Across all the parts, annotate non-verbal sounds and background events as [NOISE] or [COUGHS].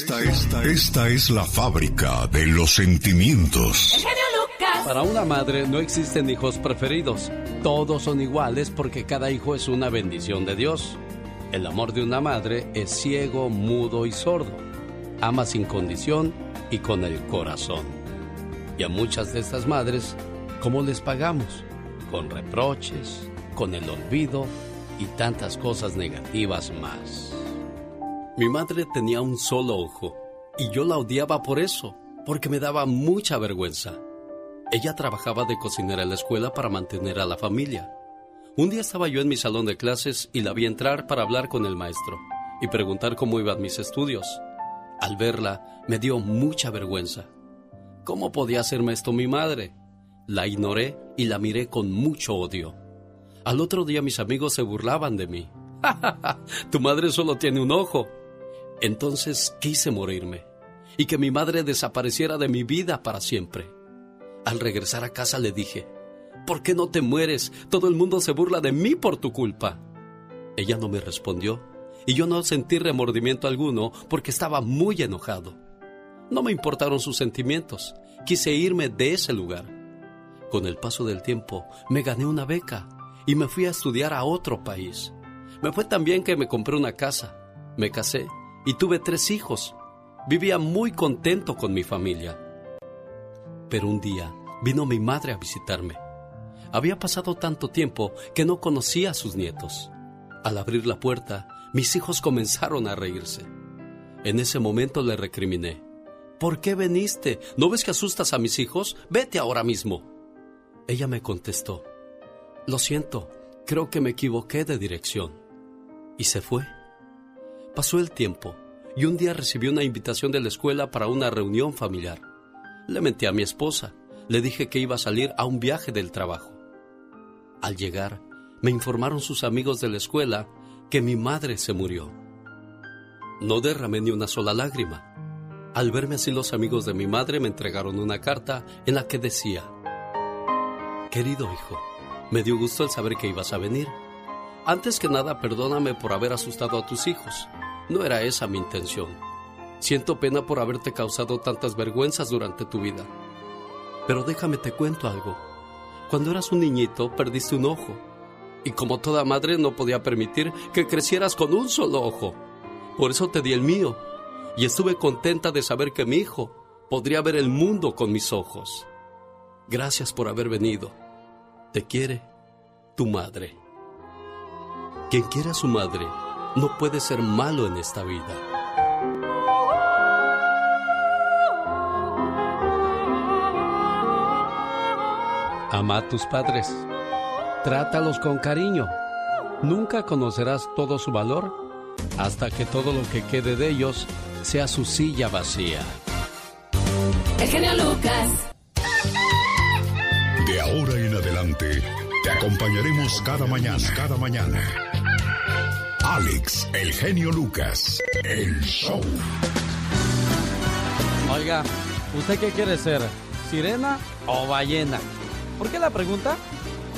Esta, esta, esta es la fábrica de los sentimientos. Para una madre no existen hijos preferidos. Todos son iguales porque cada hijo es una bendición de Dios. El amor de una madre es ciego, mudo y sordo. Ama sin condición y con el corazón. Y a muchas de estas madres, ¿cómo les pagamos? Con reproches, con el olvido y tantas cosas negativas más. Mi madre tenía un solo ojo y yo la odiaba por eso, porque me daba mucha vergüenza. Ella trabajaba de cocinera en la escuela para mantener a la familia. Un día estaba yo en mi salón de clases y la vi entrar para hablar con el maestro y preguntar cómo iban mis estudios. Al verla, me dio mucha vergüenza. ¿Cómo podía hacerme esto mi madre? La ignoré y la miré con mucho odio. Al otro día mis amigos se burlaban de mí. [LAUGHS] tu madre solo tiene un ojo. Entonces quise morirme y que mi madre desapareciera de mi vida para siempre. Al regresar a casa le dije, ¿por qué no te mueres? Todo el mundo se burla de mí por tu culpa. Ella no me respondió y yo no sentí remordimiento alguno porque estaba muy enojado. No me importaron sus sentimientos, quise irme de ese lugar. Con el paso del tiempo me gané una beca y me fui a estudiar a otro país. Me fue tan bien que me compré una casa, me casé y tuve tres hijos. Vivía muy contento con mi familia. Pero un día vino mi madre a visitarme. Había pasado tanto tiempo que no conocía a sus nietos. Al abrir la puerta, mis hijos comenzaron a reírse. En ese momento le recriminé. ¿Por qué veniste? ¿No ves que asustas a mis hijos? Vete ahora mismo. Ella me contestó. Lo siento, creo que me equivoqué de dirección. Y se fue. Pasó el tiempo y un día recibí una invitación de la escuela para una reunión familiar. Le menté a mi esposa, le dije que iba a salir a un viaje del trabajo. Al llegar, me informaron sus amigos de la escuela que mi madre se murió. No derramé ni una sola lágrima. Al verme así los amigos de mi madre me entregaron una carta en la que decía, Querido hijo, me dio gusto el saber que ibas a venir. Antes que nada, perdóname por haber asustado a tus hijos. No era esa mi intención. Siento pena por haberte causado tantas vergüenzas durante tu vida. Pero déjame te cuento algo. Cuando eras un niñito, perdiste un ojo. Y como toda madre no podía permitir que crecieras con un solo ojo. Por eso te di el mío. Y estuve contenta de saber que mi hijo podría ver el mundo con mis ojos. Gracias por haber venido. Te quiere tu madre. Quien quiera a su madre no puede ser malo en esta vida. Ama a tus padres. Trátalos con cariño. Nunca conocerás todo su valor hasta que todo lo que quede de ellos sea su silla vacía. El genio Lucas. De ahora en adelante, te acompañaremos cada mañana, cada mañana. Alex, el genio Lucas, el show. Oiga, ¿usted qué quiere ser? ¿Sirena o ballena? ¿Por qué la pregunta?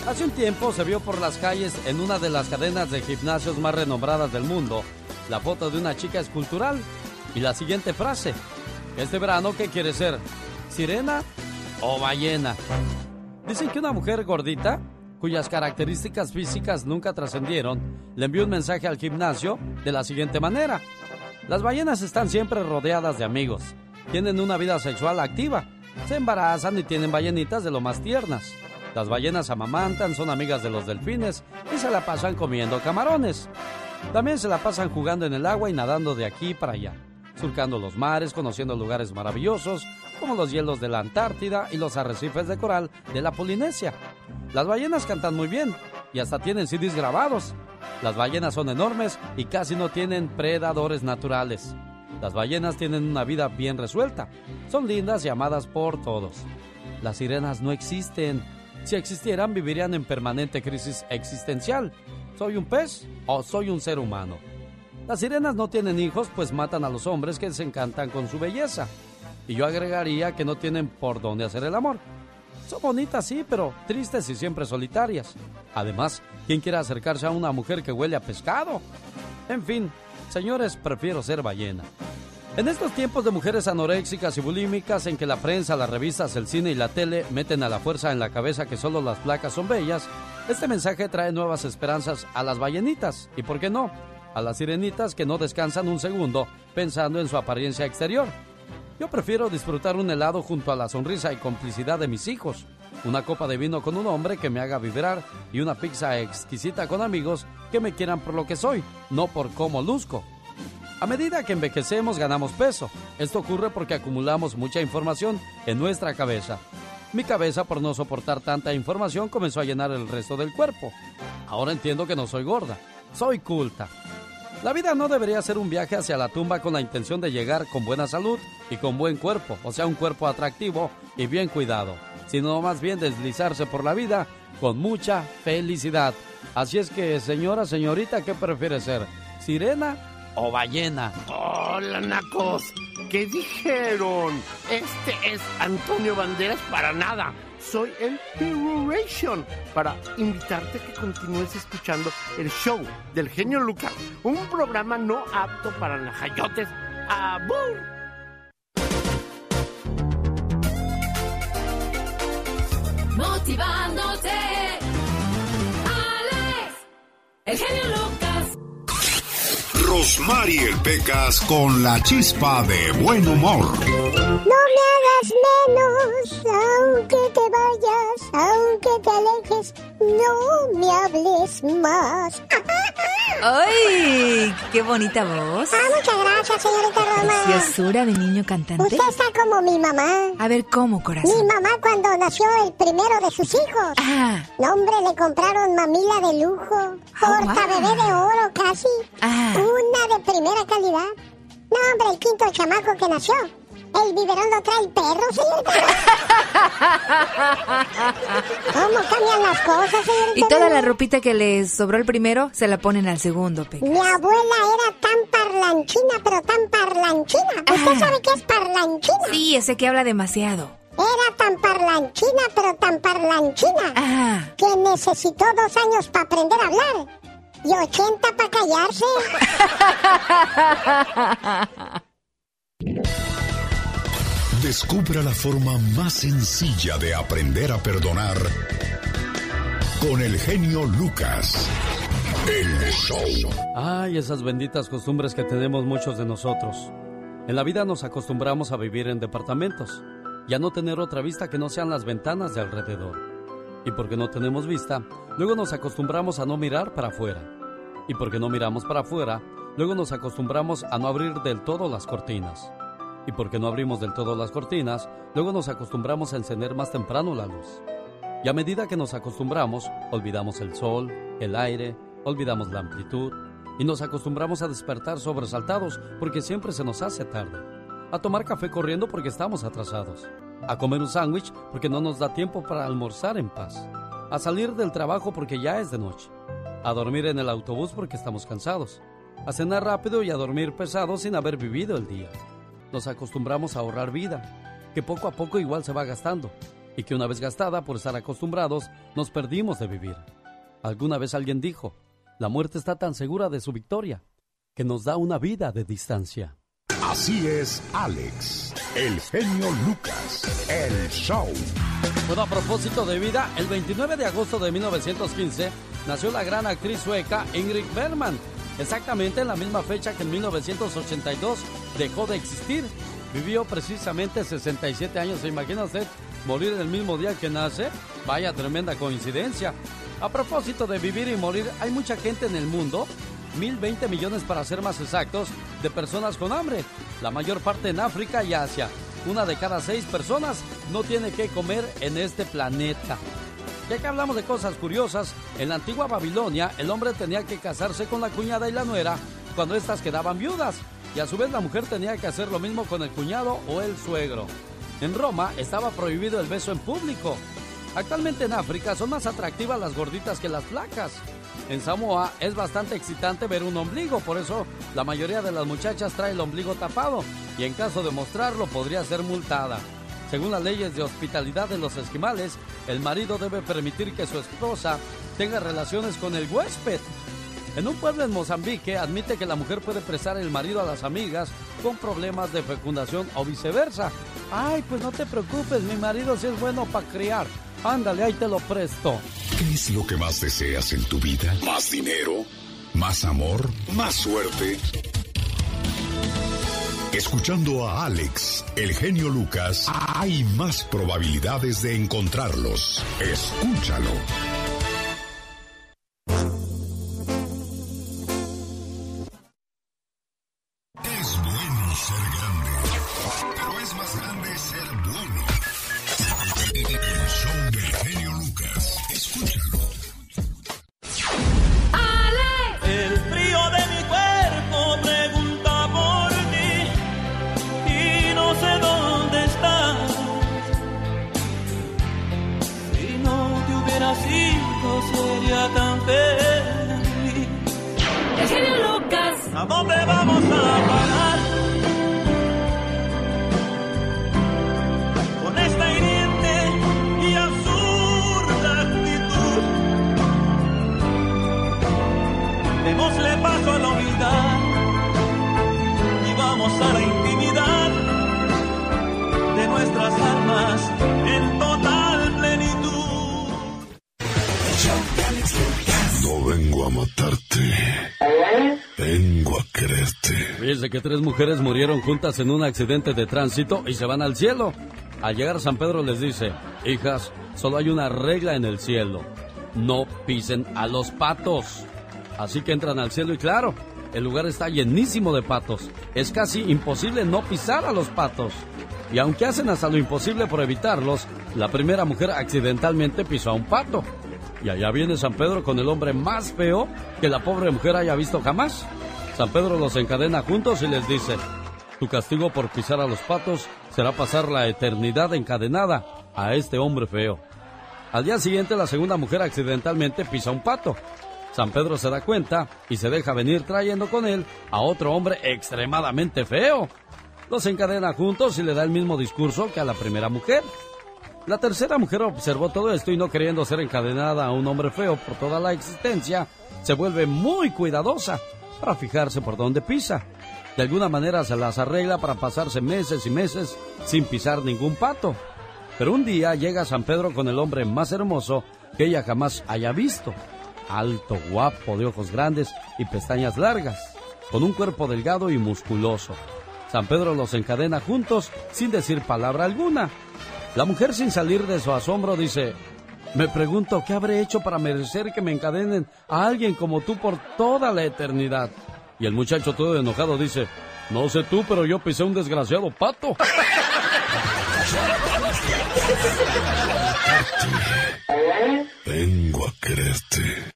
Hace un tiempo se vio por las calles en una de las cadenas de gimnasios más renombradas del mundo la foto de una chica escultural y la siguiente frase. Este verano, ¿qué quiere ser? ¿Sirena o ballena? Dicen que una mujer gordita, cuyas características físicas nunca trascendieron, le envió un mensaje al gimnasio de la siguiente manera. Las ballenas están siempre rodeadas de amigos. Tienen una vida sexual activa. Se embarazan y tienen ballenitas de lo más tiernas. Las ballenas amamantan, son amigas de los delfines y se la pasan comiendo camarones. También se la pasan jugando en el agua y nadando de aquí para allá, surcando los mares, conociendo lugares maravillosos, como los hielos de la Antártida y los arrecifes de coral de la Polinesia. Las ballenas cantan muy bien y hasta tienen CDs grabados. Las ballenas son enormes y casi no tienen predadores naturales. Las ballenas tienen una vida bien resuelta. Son lindas y amadas por todos. Las sirenas no existen. Si existieran, vivirían en permanente crisis existencial. ¿Soy un pez o soy un ser humano? Las sirenas no tienen hijos, pues matan a los hombres que se encantan con su belleza. Y yo agregaría que no tienen por dónde hacer el amor. Son bonitas, sí, pero tristes y siempre solitarias. Además, ¿quién quiere acercarse a una mujer que huele a pescado? En fin, señores, prefiero ser ballena. En estos tiempos de mujeres anoréxicas y bulímicas en que la prensa, las revistas, el cine y la tele meten a la fuerza en la cabeza que solo las placas son bellas, este mensaje trae nuevas esperanzas a las ballenitas y, ¿por qué no?, a las sirenitas que no descansan un segundo pensando en su apariencia exterior. Yo prefiero disfrutar un helado junto a la sonrisa y complicidad de mis hijos, una copa de vino con un hombre que me haga vibrar y una pizza exquisita con amigos que me quieran por lo que soy, no por cómo luzco. A medida que envejecemos ganamos peso. Esto ocurre porque acumulamos mucha información en nuestra cabeza. Mi cabeza, por no soportar tanta información, comenzó a llenar el resto del cuerpo. Ahora entiendo que no soy gorda, soy culta. La vida no debería ser un viaje hacia la tumba con la intención de llegar con buena salud y con buen cuerpo, o sea, un cuerpo atractivo y bien cuidado, sino más bien deslizarse por la vida con mucha felicidad. Así es que, señora, señorita, ¿qué prefiere ser? ¿Sirena o ballena. Hola, nacos. ¿Qué dijeron? Este es Antonio Banderas para nada. Soy el Ration para invitarte a que continúes escuchando el show del genio Lucas, un programa no apto para najayotes. ¡Abur! Motivándote. Alex, el genio Lucas. Rosmarie Pecas con la chispa de buen humor. No me hagas menos, aunque te vayas, aunque te alejes, no me hables más. ¡Ay! ¡Qué bonita voz! Ah, muchas gracias, señorita Roma. Preciosura de niño cantante. Usted está como mi mamá. A ver, ¿cómo, corazón? Mi mamá cuando nació el primero de sus hijos. Ah. No, hombre, le compraron mamila de lujo. Porta bebé de oro casi. Ah. Una de primera calidad. No, hombre, el quinto chamaco que nació. El biberón lo trae el perro, señorita. ¿Cómo cambian las cosas, señorita? Y toda la ropita que le sobró el primero, se la ponen al segundo, Pecas. Mi abuela era tan parlanchina, pero tan parlanchina. ¿Usted Ajá. sabe qué es parlanchina? Sí, ese que habla demasiado. Era tan parlanchina, pero tan parlanchina. Ah. Que necesitó dos años para aprender a hablar. Y 80 para callarse. [LAUGHS] Descubra la forma más sencilla de aprender a perdonar con el genio Lucas. El show. Ay, esas benditas costumbres que tenemos muchos de nosotros. En la vida nos acostumbramos a vivir en departamentos y a no tener otra vista que no sean las ventanas de alrededor. Y porque no tenemos vista, luego nos acostumbramos a no mirar para afuera. Y porque no miramos para afuera, luego nos acostumbramos a no abrir del todo las cortinas. Y porque no abrimos del todo las cortinas, luego nos acostumbramos a encender más temprano la luz. Y a medida que nos acostumbramos, olvidamos el sol, el aire, olvidamos la amplitud y nos acostumbramos a despertar sobresaltados porque siempre se nos hace tarde. A tomar café corriendo porque estamos atrasados. A comer un sándwich porque no nos da tiempo para almorzar en paz. A salir del trabajo porque ya es de noche. A dormir en el autobús porque estamos cansados. A cenar rápido y a dormir pesado sin haber vivido el día. Nos acostumbramos a ahorrar vida, que poco a poco igual se va gastando, y que una vez gastada por estar acostumbrados, nos perdimos de vivir. Alguna vez alguien dijo, la muerte está tan segura de su victoria, que nos da una vida de distancia. Así es, Alex, el genio Lucas, el show. Bueno, a propósito de vida, el 29 de agosto de 1915 nació la gran actriz sueca Ingrid Bergman. Exactamente en la misma fecha que en 1982 dejó de existir. Vivió precisamente 67 años. ¿Se imagina usted morir el mismo día que nace? Vaya tremenda coincidencia. A propósito de vivir y morir, hay mucha gente en el mundo, 1020 millones para ser más exactos, de personas con hambre. La mayor parte en África y Asia. Una de cada seis personas no tiene que comer en este planeta. Ya que hablamos de cosas curiosas, en la antigua Babilonia el hombre tenía que casarse con la cuñada y la nuera cuando éstas quedaban viudas, y a su vez la mujer tenía que hacer lo mismo con el cuñado o el suegro. En Roma estaba prohibido el beso en público. Actualmente en África son más atractivas las gorditas que las flacas. En Samoa es bastante excitante ver un ombligo, por eso la mayoría de las muchachas trae el ombligo tapado y en caso de mostrarlo podría ser multada. Según las leyes de hospitalidad de los esquimales, el marido debe permitir que su esposa tenga relaciones con el huésped. En un pueblo en Mozambique admite que la mujer puede prestar el marido a las amigas con problemas de fecundación o viceversa. Ay, pues no te preocupes, mi marido sí es bueno para criar. Ándale, ahí te lo presto. ¿Qué es lo que más deseas en tu vida? ¿Más dinero? ¿Más amor? ¿Más suerte? Escuchando a Alex, el genio Lucas, hay más probabilidades de encontrarlos. Escúchalo. Que tres mujeres murieron juntas en un accidente de tránsito y se van al cielo. Al llegar San Pedro les dice, hijas, solo hay una regla en el cielo. No pisen a los patos. Así que entran al cielo y claro, el lugar está llenísimo de patos. Es casi imposible no pisar a los patos. Y aunque hacen hasta lo imposible por evitarlos, la primera mujer accidentalmente pisó a un pato. Y allá viene San Pedro con el hombre más feo que la pobre mujer haya visto jamás. San Pedro los encadena juntos y les dice, tu castigo por pisar a los patos será pasar la eternidad encadenada a este hombre feo. Al día siguiente la segunda mujer accidentalmente pisa un pato. San Pedro se da cuenta y se deja venir trayendo con él a otro hombre extremadamente feo. Los encadena juntos y le da el mismo discurso que a la primera mujer. La tercera mujer observó todo esto y no queriendo ser encadenada a un hombre feo por toda la existencia, se vuelve muy cuidadosa para fijarse por dónde pisa. De alguna manera se las arregla para pasarse meses y meses sin pisar ningún pato. Pero un día llega San Pedro con el hombre más hermoso que ella jamás haya visto. Alto, guapo, de ojos grandes y pestañas largas, con un cuerpo delgado y musculoso. San Pedro los encadena juntos sin decir palabra alguna. La mujer sin salir de su asombro dice, me pregunto qué habré hecho para merecer que me encadenen a alguien como tú por toda la eternidad. Y el muchacho todo enojado dice, no sé tú, pero yo pisé un desgraciado pato. Vengo a quererte.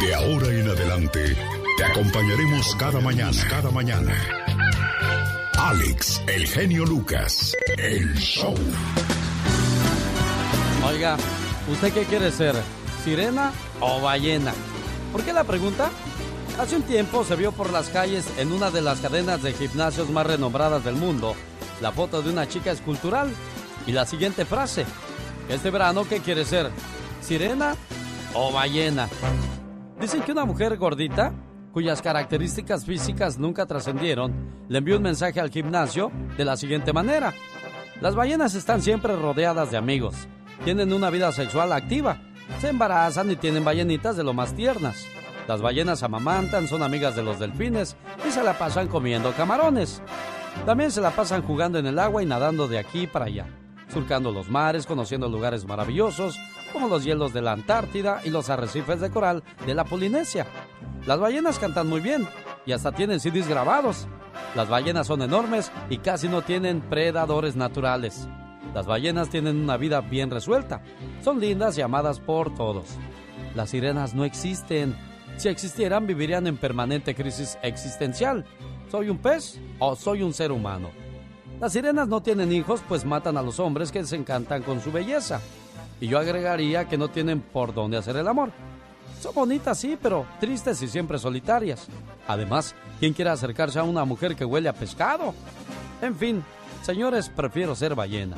De ahora en adelante, te acompañaremos cada mañana, cada mañana. Alex, el genio Lucas, el show. ¿Usted qué quiere ser? ¿Sirena o ballena? ¿Por qué la pregunta? Hace un tiempo se vio por las calles en una de las cadenas de gimnasios más renombradas del mundo la foto de una chica escultural y la siguiente frase. Este verano, ¿qué quiere ser? ¿Sirena o ballena? Dicen que una mujer gordita, cuyas características físicas nunca trascendieron, le envió un mensaje al gimnasio de la siguiente manera. Las ballenas están siempre rodeadas de amigos. Tienen una vida sexual activa. Se embarazan y tienen ballenitas de lo más tiernas. Las ballenas amamantan, son amigas de los delfines y se la pasan comiendo camarones. También se la pasan jugando en el agua y nadando de aquí para allá, surcando los mares, conociendo lugares maravillosos como los hielos de la Antártida y los arrecifes de coral de la Polinesia. Las ballenas cantan muy bien y hasta tienen CDs grabados. Las ballenas son enormes y casi no tienen predadores naturales. Las ballenas tienen una vida bien resuelta. Son lindas y amadas por todos. Las sirenas no existen. Si existieran, vivirían en permanente crisis existencial. ¿Soy un pez o soy un ser humano? Las sirenas no tienen hijos, pues matan a los hombres que se encantan con su belleza. Y yo agregaría que no tienen por dónde hacer el amor. Son bonitas, sí, pero tristes y siempre solitarias. Además, ¿quién quiere acercarse a una mujer que huele a pescado? En fin, señores, prefiero ser ballena.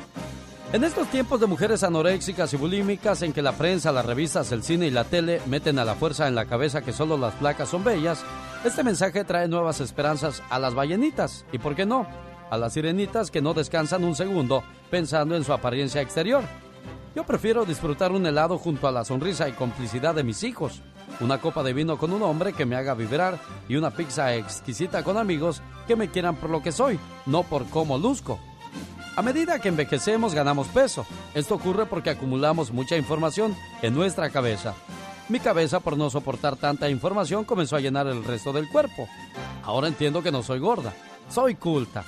En estos tiempos de mujeres anoréxicas y bulímicas en que la prensa, las revistas, el cine y la tele meten a la fuerza en la cabeza que solo las placas son bellas, este mensaje trae nuevas esperanzas a las ballenitas y, ¿por qué no?, a las sirenitas que no descansan un segundo pensando en su apariencia exterior. Yo prefiero disfrutar un helado junto a la sonrisa y complicidad de mis hijos, una copa de vino con un hombre que me haga vibrar y una pizza exquisita con amigos que me quieran por lo que soy, no por cómo luzco. A medida que envejecemos ganamos peso. Esto ocurre porque acumulamos mucha información en nuestra cabeza. Mi cabeza, por no soportar tanta información, comenzó a llenar el resto del cuerpo. Ahora entiendo que no soy gorda, soy culta.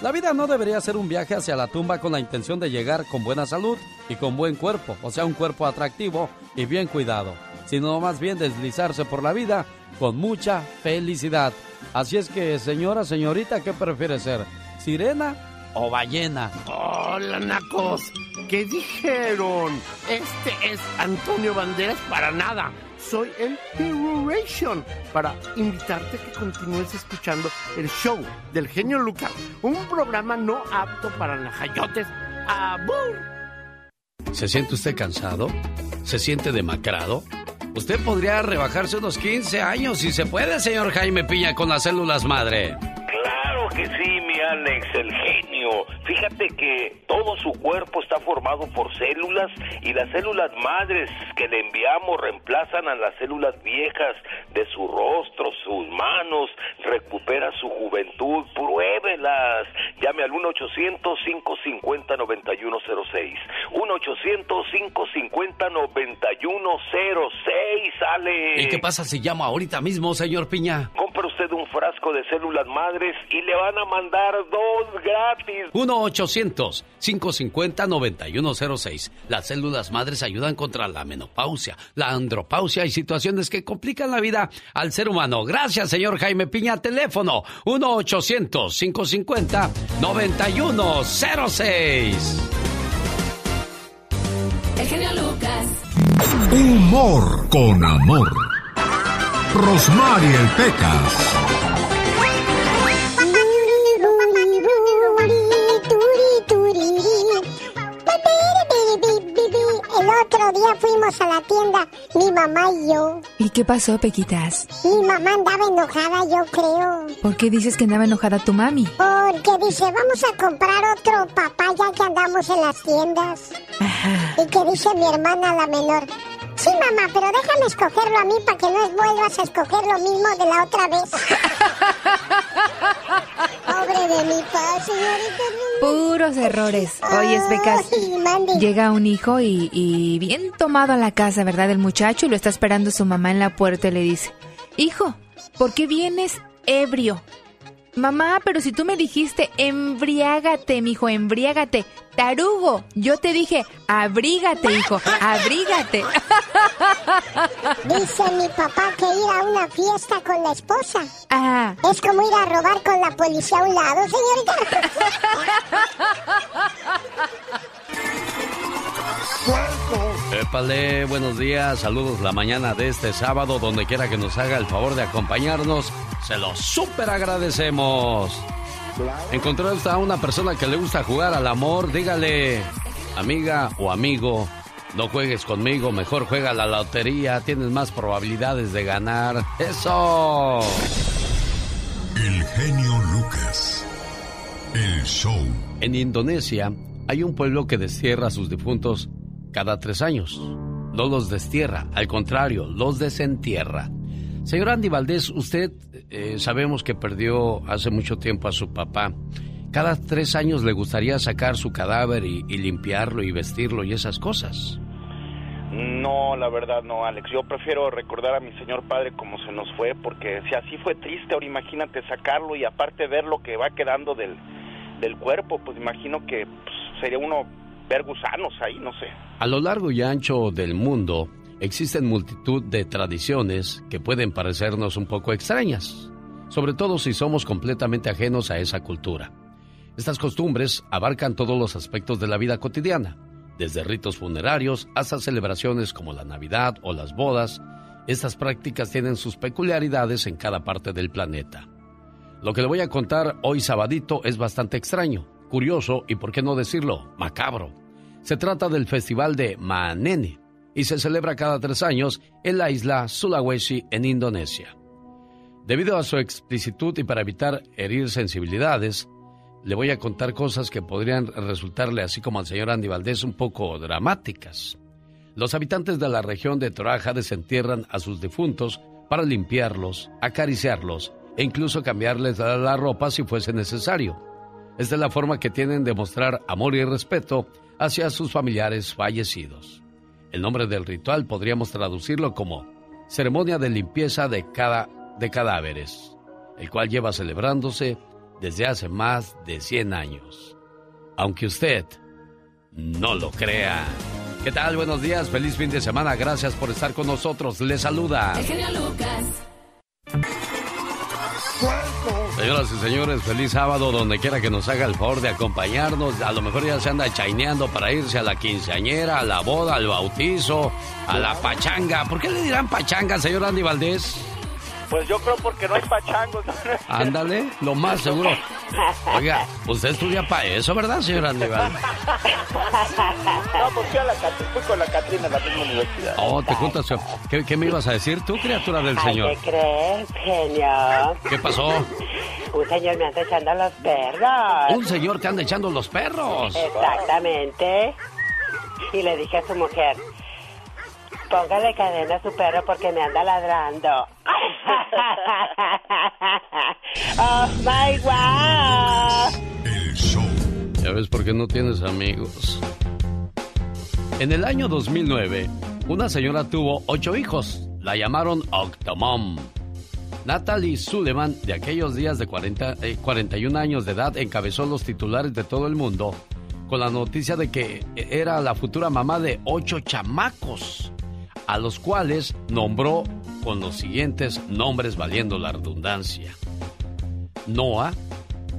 La vida no debería ser un viaje hacia la tumba con la intención de llegar con buena salud y con buen cuerpo, o sea, un cuerpo atractivo y bien cuidado, sino más bien deslizarse por la vida con mucha felicidad. Así es que, señora, señorita, ¿qué prefiere ser? ¿Sirena o ballena? Hola, nacos. ¿Qué dijeron? Este es Antonio Banderas para nada. Soy el Heroation para invitarte a que continúes escuchando el show del genio Lucas, un programa no apto para najayotes. ¡Abur! ¿Se siente usted cansado? ¿Se siente demacrado? Usted podría rebajarse unos 15 años si se puede, señor Jaime Piña, con las células madre. Claro que sí, mi Alex, el genio. Fíjate que todo su cuerpo está formado por células y las células madres que le enviamos reemplazan a las células viejas de su rostro, sus manos, recupera su juventud, pruébelas. Llame al 1-800-550-9106. 1-800-550-9106, sale. ¿Y qué pasa si llamo ahorita mismo, señor Piña? Compre usted un frasco de células madres y le van a mandar dos gratis. 1-800-550-9106. Las células madres ayudan contra la menopausia, la andropausia y situaciones que complican la vida al ser humano. Gracias, señor Jaime Piña. Teléfono 1-800-550-9106. El genio Lucas. Humor con amor. Rosmarie Pecas. Otro día fuimos a la tienda, mi mamá y yo. ¿Y qué pasó, Pequitas? Mi mamá andaba enojada, yo creo. ¿Por qué dices que andaba enojada tu mami? Porque dice, vamos a comprar otro papá ya que andamos en las tiendas. Y que dice mi hermana la menor, sí mamá, pero déjame escogerlo a mí para que no vuelvas a escoger lo mismo de la otra vez. [LAUGHS] De mi señorita. Puros errores. Oye, Becas, Ay, llega un hijo y, y bien tomado a la casa, ¿verdad? El muchacho y lo está esperando su mamá en la puerta y le dice, hijo, ¿por qué vienes ebrio? Mamá, pero si tú me dijiste embriágate, mijo, embriágate. Tarugo, yo te dije, abrígate, hijo, abrígate. [LAUGHS] Dice mi papá que ir a una fiesta con la esposa Ah, es como ir a robar con la policía a un lado, señorita. [LAUGHS] Épale, buenos días, saludos la mañana de este sábado, donde quiera que nos haga el favor de acompañarnos, se lo súper agradecemos. Encontró usted a una persona que le gusta jugar al amor, dígale, amiga o amigo, no juegues conmigo, mejor juega a la lotería, tienes más probabilidades de ganar. ¡Eso! El genio Lucas. El show. En Indonesia hay un pueblo que destierra a sus difuntos cada tres años. No los destierra, al contrario, los desentierra. Señor Andy Valdés, usted eh, sabemos que perdió hace mucho tiempo a su papá. Cada tres años le gustaría sacar su cadáver y, limpiarlo y vestirlo y esas cosas. No, la verdad no, Alex. Yo prefiero recordar a mi señor padre como se nos fue, porque si así fue triste, ahora imagínate sacarlo y aparte ver lo que va quedando del, del cuerpo, pues imagino que pues, sería uno ver gusanos ahí, no sé. A lo largo y ancho del mundo existen multitud de tradiciones que pueden parecernos un poco extrañas, sobre todo si somos completamente ajenos a esa cultura. Estas costumbres abarcan todos los aspectos de la vida cotidiana, desde ritos funerarios hasta celebraciones como la Navidad o las bodas. Estas prácticas tienen sus peculiaridades en cada parte del planeta. Lo que le voy a contar hoy sabadito es bastante extraño, curioso y, por qué no decirlo, macabro. Se trata del Festival de Manene y se celebra cada tres años en la isla Sulawesi en Indonesia. Debido a su explicitud y para evitar herir sensibilidades, le voy a contar cosas que podrían resultarle, así como al señor Andy Valdés, un poco dramáticas. Los habitantes de la región de Toraja desentierran a sus difuntos para limpiarlos, acariciarlos e incluso cambiarles la ropa si fuese necesario. Es de la forma que tienen de mostrar amor y respeto hacia sus familiares fallecidos. El nombre del ritual podríamos traducirlo como ceremonia de limpieza de, cada, de cadáveres, el cual lleva celebrándose desde hace más de 100 años. Aunque usted no lo crea. ¿Qué tal? Buenos días, feliz fin de semana, gracias por estar con nosotros. Les saluda. Señoras y señores, feliz sábado donde quiera que nos haga el favor de acompañarnos. A lo mejor ya se anda chaineando para irse a la quinceañera, a la boda, al bautizo, a la pachanga. ¿Por qué le dirán pachanga, señor Andy Valdés? Pues yo creo porque no hay pachangos. [LAUGHS] Ándale, lo más seguro. Oiga, usted estudia para eso, ¿verdad, señor Aníbal? No, pues fui, a la, fui con la Catrina a la misma universidad. Oh, te juntas. ¿Qué, ¿Qué, me ibas a decir tú, criatura del Señor? ¿Qué crees, genio? ¿Qué pasó? Un señor me anda echando los perros. Un señor que anda echando los perros. Exactamente. Y le dije a su mujer, póngale cadena a su perro porque me anda ladrando. [LAUGHS] ¡Oh, my wow! Ya ves por qué no tienes amigos. En el año 2009, una señora tuvo ocho hijos. La llamaron Octomom. Natalie Suleiman, de aquellos días de 40, 41 años de edad, encabezó los titulares de todo el mundo con la noticia de que era la futura mamá de ocho chamacos, a los cuales nombró con los siguientes nombres valiendo la redundancia. Noah,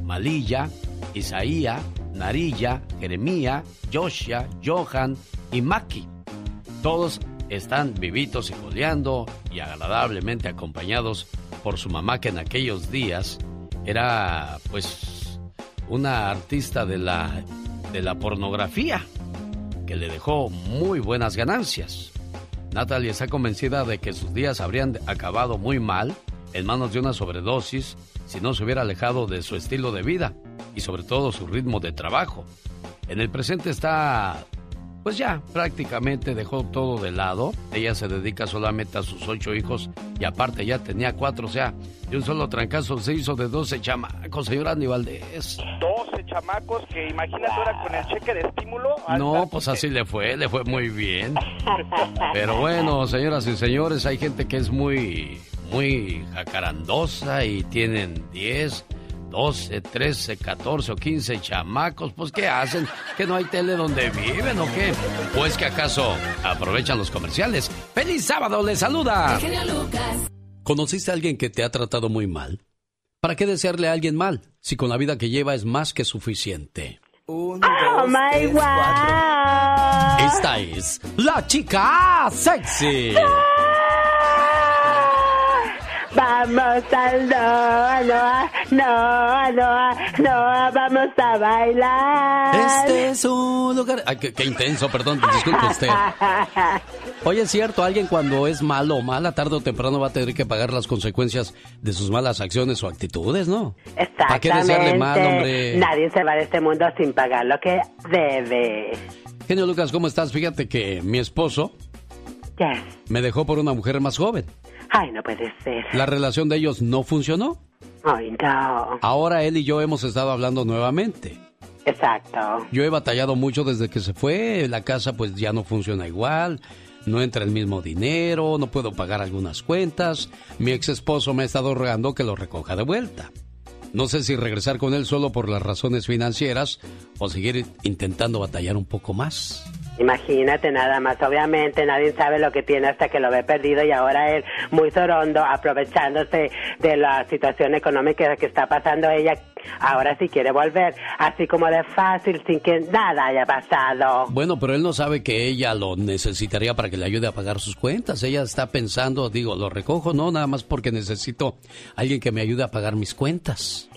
Malilla, Isaía, Narilla, Jeremía, Joshua, Johan y Maki. Todos están vivitos y coleando y agradablemente acompañados por su mamá que en aquellos días era pues una artista de la de la pornografía que le dejó muy buenas ganancias. Natalie está convencida de que sus días habrían acabado muy mal en manos de una sobredosis si no se hubiera alejado de su estilo de vida y sobre todo su ritmo de trabajo. En el presente está, pues ya, prácticamente dejó todo de lado. Ella se dedica solamente a sus ocho hijos y aparte ya tenía cuatro, o sea, de un solo trancazo se hizo de doce chamacos, señor Aníbal Valdés. Doce chamacos que imagínate ahora con el cheque de estímulo. No, pues así le fue, le fue muy bien. [LAUGHS] Pero bueno, señoras y señores, hay gente que es muy, muy jacarandosa y tienen 10, 12, 13, 14 o 15 chamacos. Pues ¿qué hacen? ¿Que no hay tele donde viven o qué? ¿O es que acaso aprovechan los comerciales? ¡Feliz sábado! ¡Les saluda! ¿Conociste a alguien que te ha tratado muy mal? ¿Para qué desearle a alguien mal si con la vida que lleva es más que suficiente? ¡Oh, my wow! Esta es la chica sexy. Vamos al Noa, Noa, Noa, Noa, vamos a bailar. Este es un lugar... Ay, qué, qué intenso, perdón, disculpe usted. Oye, es cierto, alguien cuando es malo o mala, tarde o temprano va a tener que pagar las consecuencias de sus malas acciones o actitudes, ¿no? Exactamente. ¿Para qué desearle mal, hombre? Nadie se va de este mundo sin pagar lo que debe. Genio Lucas, ¿cómo estás? Fíjate que mi esposo Yes. me dejó por una mujer más joven. Ay, no puede ser. La relación de ellos no funcionó. Ay, no. Ahora él y yo hemos estado hablando nuevamente. Exacto. Yo he batallado mucho desde que se fue, la casa pues ya no funciona igual, no entra el mismo dinero, no puedo pagar algunas cuentas, mi ex esposo me ha estado rogando que lo recoja de vuelta. No sé si regresar con él solo por las razones financieras o seguir intentando batallar un poco más. Imagínate nada más, obviamente nadie sabe lo que tiene hasta que lo ve perdido y ahora él muy sorondo, aprovechándose de la situación económica que está pasando ella, ahora sí quiere volver, así como de fácil, sin que nada haya pasado. Bueno, pero él no sabe que ella lo necesitaría para que le ayude a pagar sus cuentas. Ella está pensando, digo, lo recojo, no, nada más porque necesito alguien que me ayude a pagar mis cuentas.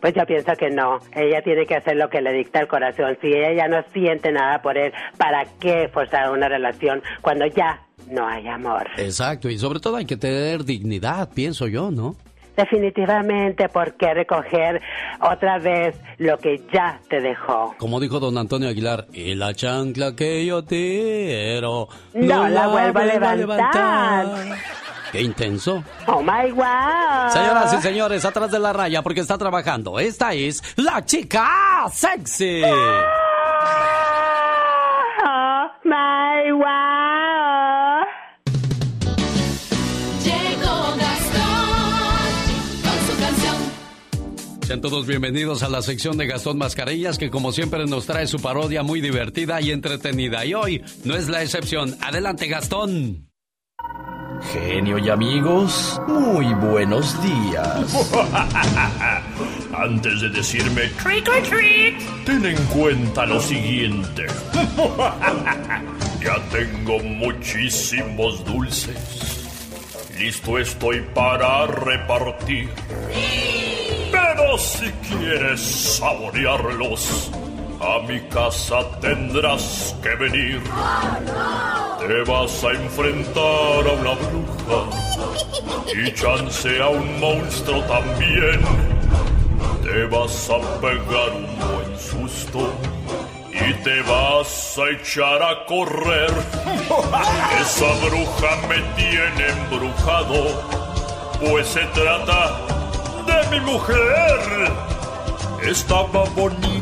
Pues yo pienso que no. Ella tiene que hacer lo que le dicta el corazón. Si ella ya no siente nada por él, ¿para qué forzar una relación cuando ya no hay amor? Exacto, y sobre todo hay que tener dignidad, pienso yo, ¿no? Definitivamente, ¿por qué recoger otra vez lo que ya te dejó? Como dijo don Antonio Aguilar, y la chancla que yo tiro. No, la vuelvo a levantar. Qué intenso. Oh my wow. Señoras y señores, atrás de la raya porque está trabajando. Esta es la chica sexy. Oh my wow. Llegó Gastón con su canción. Sean todos bienvenidos a la sección de Gastón Mascarillas que como siempre nos trae su parodia muy divertida y entretenida. Y hoy no es la excepción. Adelante Gastón. Genio y amigos, muy buenos días. [LAUGHS] Antes de decirme trick or treat, ten en cuenta lo siguiente. [LAUGHS] ya tengo muchísimos dulces. Listo estoy para repartir. Pero si quieres saborearlos, a mi casa tendrás que venir. Te vas a enfrentar a una bruja y chance a un monstruo también. Te vas a pegar un buen susto y te vas a echar a correr. Esa bruja me tiene embrujado, pues se trata de mi mujer. Estaba bonita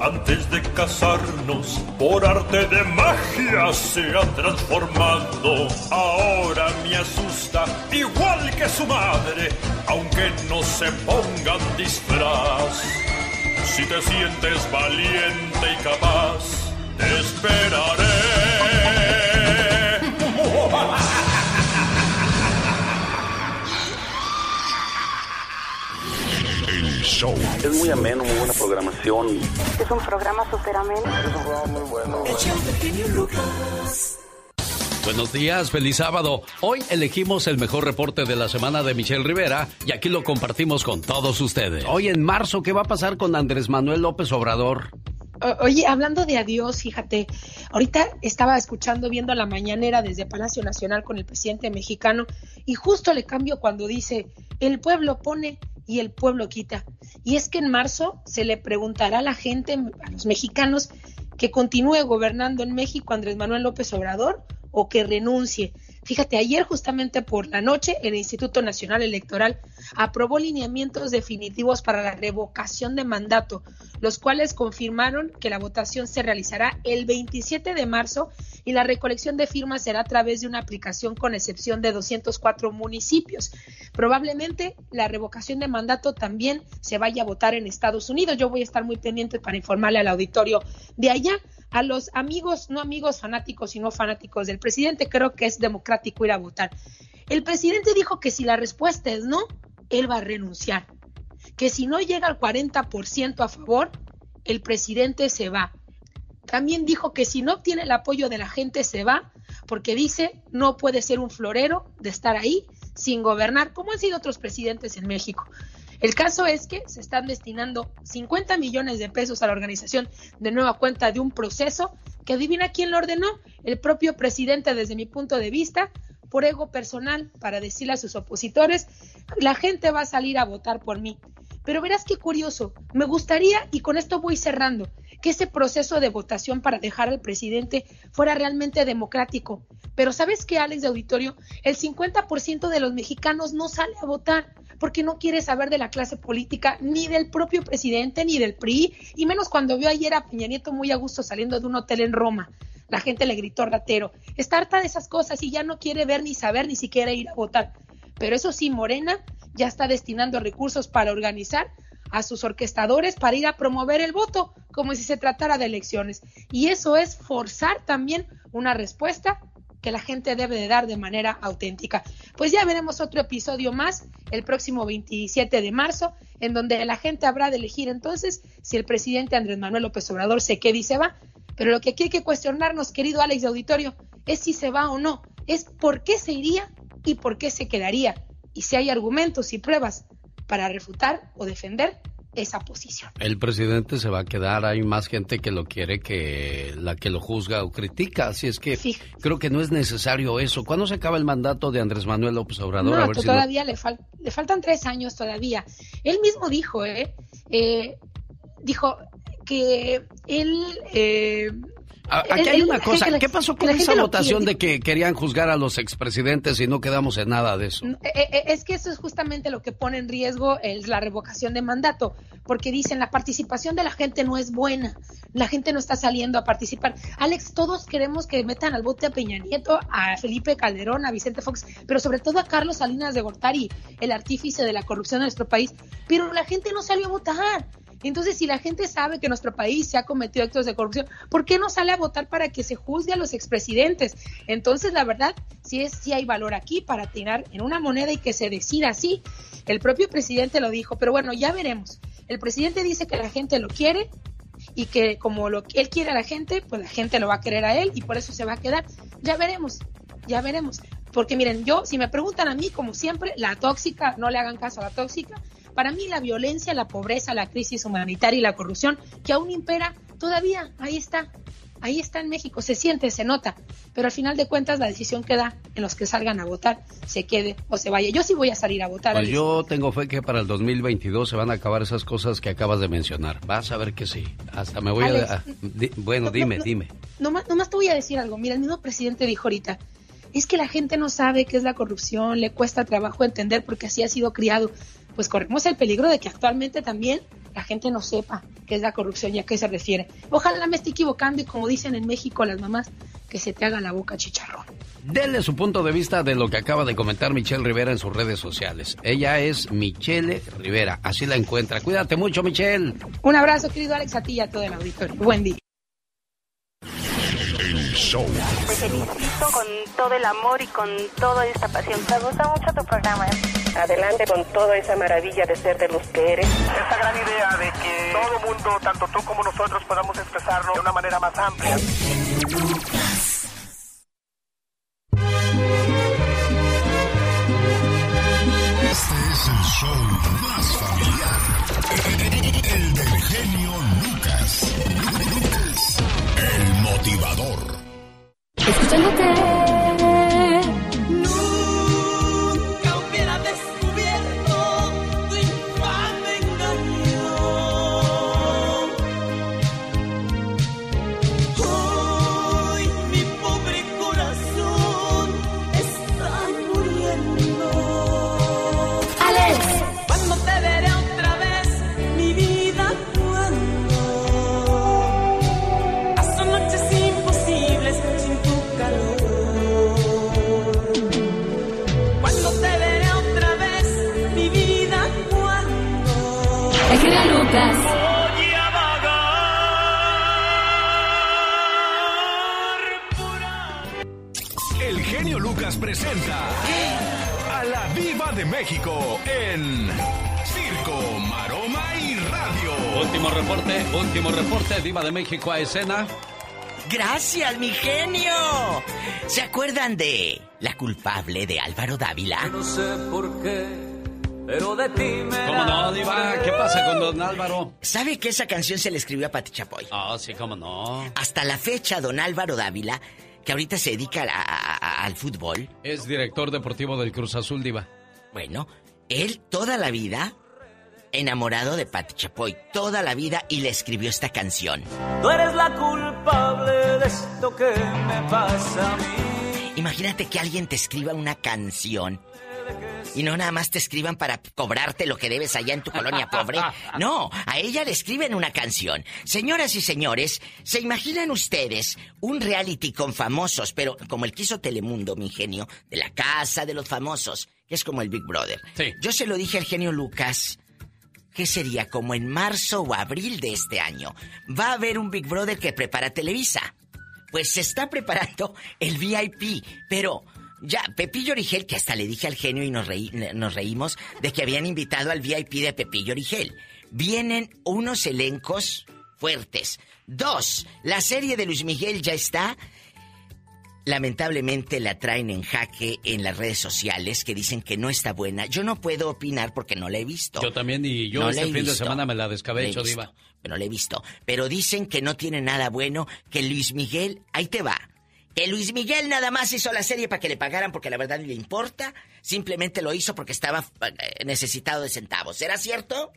antes de casarnos, por arte de magia se ha transformado. Ahora me asusta igual que su madre, aunque no se pongan disfraz. Si te sientes valiente y capaz, te esperaré. Show. Es muy ameno, muy buena programación. Es un programa súper ameno. Es un programa muy bueno. Buenos días, feliz sábado. Hoy elegimos el mejor reporte de la semana de Michelle Rivera y aquí lo compartimos con todos ustedes. Hoy en marzo, ¿qué va a pasar con Andrés Manuel López Obrador? O- Oye, hablando de adiós, fíjate, ahorita estaba escuchando, viendo la mañanera desde Palacio Nacional con el presidente mexicano y justo le cambio cuando dice, el pueblo pone y el pueblo quita. Y es que en marzo se le preguntará a la gente, a los mexicanos, que continúe gobernando en México Andrés Manuel López Obrador o que renuncie. Fíjate, ayer justamente por la noche el Instituto Nacional Electoral aprobó lineamientos definitivos para la revocación de mandato, los cuales confirmaron que la votación se realizará el 27 de marzo y la recolección de firmas será a través de una aplicación con excepción de 204 municipios. Probablemente la revocación de mandato también se vaya a votar en Estados Unidos. Yo voy a estar muy pendiente para informarle al auditorio de allá. A los amigos, no amigos fanáticos, sino fanáticos del presidente, creo que es democrático ir a votar. El presidente dijo que si la respuesta es no, él va a renunciar. Que si no llega al 40% a favor, el presidente se va. También dijo que si no obtiene el apoyo de la gente se va, porque dice no puede ser un florero de estar ahí sin gobernar, como han sido otros presidentes en México. El caso es que se están destinando 50 millones de pesos a la organización de nueva cuenta de un proceso que adivina quién lo ordenó, el propio presidente desde mi punto de vista, por ego personal, para decirle a sus opositores, la gente va a salir a votar por mí. Pero verás qué curioso, me gustaría, y con esto voy cerrando, que ese proceso de votación para dejar al presidente fuera realmente democrático. Pero ¿sabes qué, Alex de Auditorio? El 50% de los mexicanos no sale a votar porque no quiere saber de la clase política, ni del propio presidente, ni del PRI, y menos cuando vio ayer a Peña Nieto muy a gusto saliendo de un hotel en Roma. La gente le gritó ratero. Está harta de esas cosas y ya no quiere ver ni saber, ni siquiera ir a votar. Pero eso sí, Morena ya está destinando recursos para organizar a sus orquestadores para ir a promover el voto, como si se tratara de elecciones. Y eso es forzar también una respuesta que la gente debe de dar de manera auténtica. Pues ya veremos otro episodio más el próximo 27 de marzo, en donde la gente habrá de elegir entonces si el presidente Andrés Manuel López Obrador se queda y se va. Pero lo que aquí hay que cuestionarnos, querido Alex de Auditorio, es si se va o no, es por qué se iría y por qué se quedaría, y si hay argumentos y pruebas para refutar o defender esa posición. El presidente se va a quedar, hay más gente que lo quiere que la que lo juzga o critica, así es que creo que no es necesario eso. ¿Cuándo se acaba el mandato de Andrés Manuel López Obrador? No, todavía le, le faltan tres años todavía. Él mismo dijo, ¿eh? eh dijo que él eh, Aquí hay una cosa, ¿qué pasó con esa votación de que querían juzgar a los expresidentes y no quedamos en nada de eso? Eh, eh, es que eso es justamente lo que pone en riesgo la revocación de mandato, porque dicen la participación de la gente no es buena, la gente no está saliendo a participar. Alex, todos queremos que metan al bote a Peña Nieto, a Felipe Calderón, a Vicente Fox, pero sobre todo a Carlos Salinas de Gortari, el artífice de la corrupción en nuestro país, pero la gente no salió a votar. Entonces, si la gente sabe que nuestro país se ha cometido actos de corrupción, ¿por qué no sale a votar para que se juzgue a los expresidentes? Entonces, la verdad, sí, es, sí hay valor aquí para tirar en una moneda y que se decida así. El propio presidente lo dijo, pero bueno, ya veremos. El presidente dice que la gente lo quiere y que como él quiere a la gente, pues la gente lo va a querer a él y por eso se va a quedar. Ya veremos, ya veremos. Porque miren, yo, si me preguntan a mí, como siempre, la tóxica, no le hagan caso a la tóxica, para mí la violencia, la pobreza, la crisis humanitaria y la corrupción que aún impera, todavía ahí está. Ahí está en México, se siente, se nota, pero al final de cuentas la decisión queda en los que salgan a votar, se quede o se vaya. Yo sí voy a salir a votar. Pues yo tengo fe que para el 2022 se van a acabar esas cosas que acabas de mencionar. Vas a ver que sí. Hasta me voy a... bueno, dime, dime. Nomás, nomás te voy a decir algo. Mira, el mismo presidente dijo ahorita, es que la gente no sabe qué es la corrupción, le cuesta trabajo entender porque así ha sido criado pues corremos el peligro de que actualmente también la gente no sepa qué es la corrupción y a qué se refiere. Ojalá me esté equivocando y como dicen en México las mamás, que se te haga la boca chicharrón. Denle su punto de vista de lo que acaba de comentar Michelle Rivera en sus redes sociales. Ella es Michelle Rivera, así la encuentra. Cuídate mucho, Michelle. Un abrazo, querido Alex, a ti y a todo el auditorio. Buen día. El show. Te felicito con todo el amor y con toda esta pasión. Me gusta mucho tu programa. Adelante con toda esa maravilla de ser de los que eres. Esa gran idea de que todo mundo, tanto tú como nosotros, podamos expresarlo de una manera más amplia. Este es el show más familiar. El del genio Lucas. El motivador. Escuchándote. México en Circo, Maroma y Radio. Último reporte, último reporte, Viva de México a escena. Gracias, mi genio. ¿Se acuerdan de la culpable de Álvaro Dávila? No sé por qué pero de ti me ¿Cómo no, Diva? ¿Qué pasa con don Álvaro? ¿Sabe que esa canción se le escribió a Pati Chapoy? Ah, sí, cómo no. Hasta la fecha, don Álvaro Dávila, que ahorita se dedica al fútbol. Es director deportivo del Cruz Azul, Diva. Bueno, él toda la vida enamorado de Pati Chapoy, toda la vida y le escribió esta canción. Tú eres la culpable de esto que me pasa a mí. Imagínate que alguien te escriba una canción y no nada más te escriban para cobrarte lo que debes allá en tu colonia pobre. [LAUGHS] No, a ella le escriben una canción. Señoras y señores, ¿se imaginan ustedes un reality con famosos, pero como el quiso Telemundo, mi genio, de la casa de los famosos, que es como el Big Brother? Sí. Yo se lo dije al genio Lucas. ¿Qué sería? Como en marzo o abril de este año. Va a haber un Big Brother que prepara Televisa. Pues se está preparando el VIP, pero ya, Pepillo Origel, que hasta le dije al genio y nos, nos reímos de que habían invitado al VIP de Pepillo Origel. Vienen unos elencos fuertes. Dos, la serie de Luis Miguel ya está. lamentablemente la traen en jaque en las redes sociales que dicen que no está buena. Yo no puedo opinar porque no la he visto. Yo también y yo No este fin de semana me la descabecho, diva. Pero no la he visto. Pero dicen que no tiene nada bueno, que Luis Miguel, ahí te va. Que Luis Miguel nada más hizo la serie para que le pagaran porque la verdad ni le importa. Simplemente lo hizo porque estaba eh, necesitado de centavos. ¿Será cierto?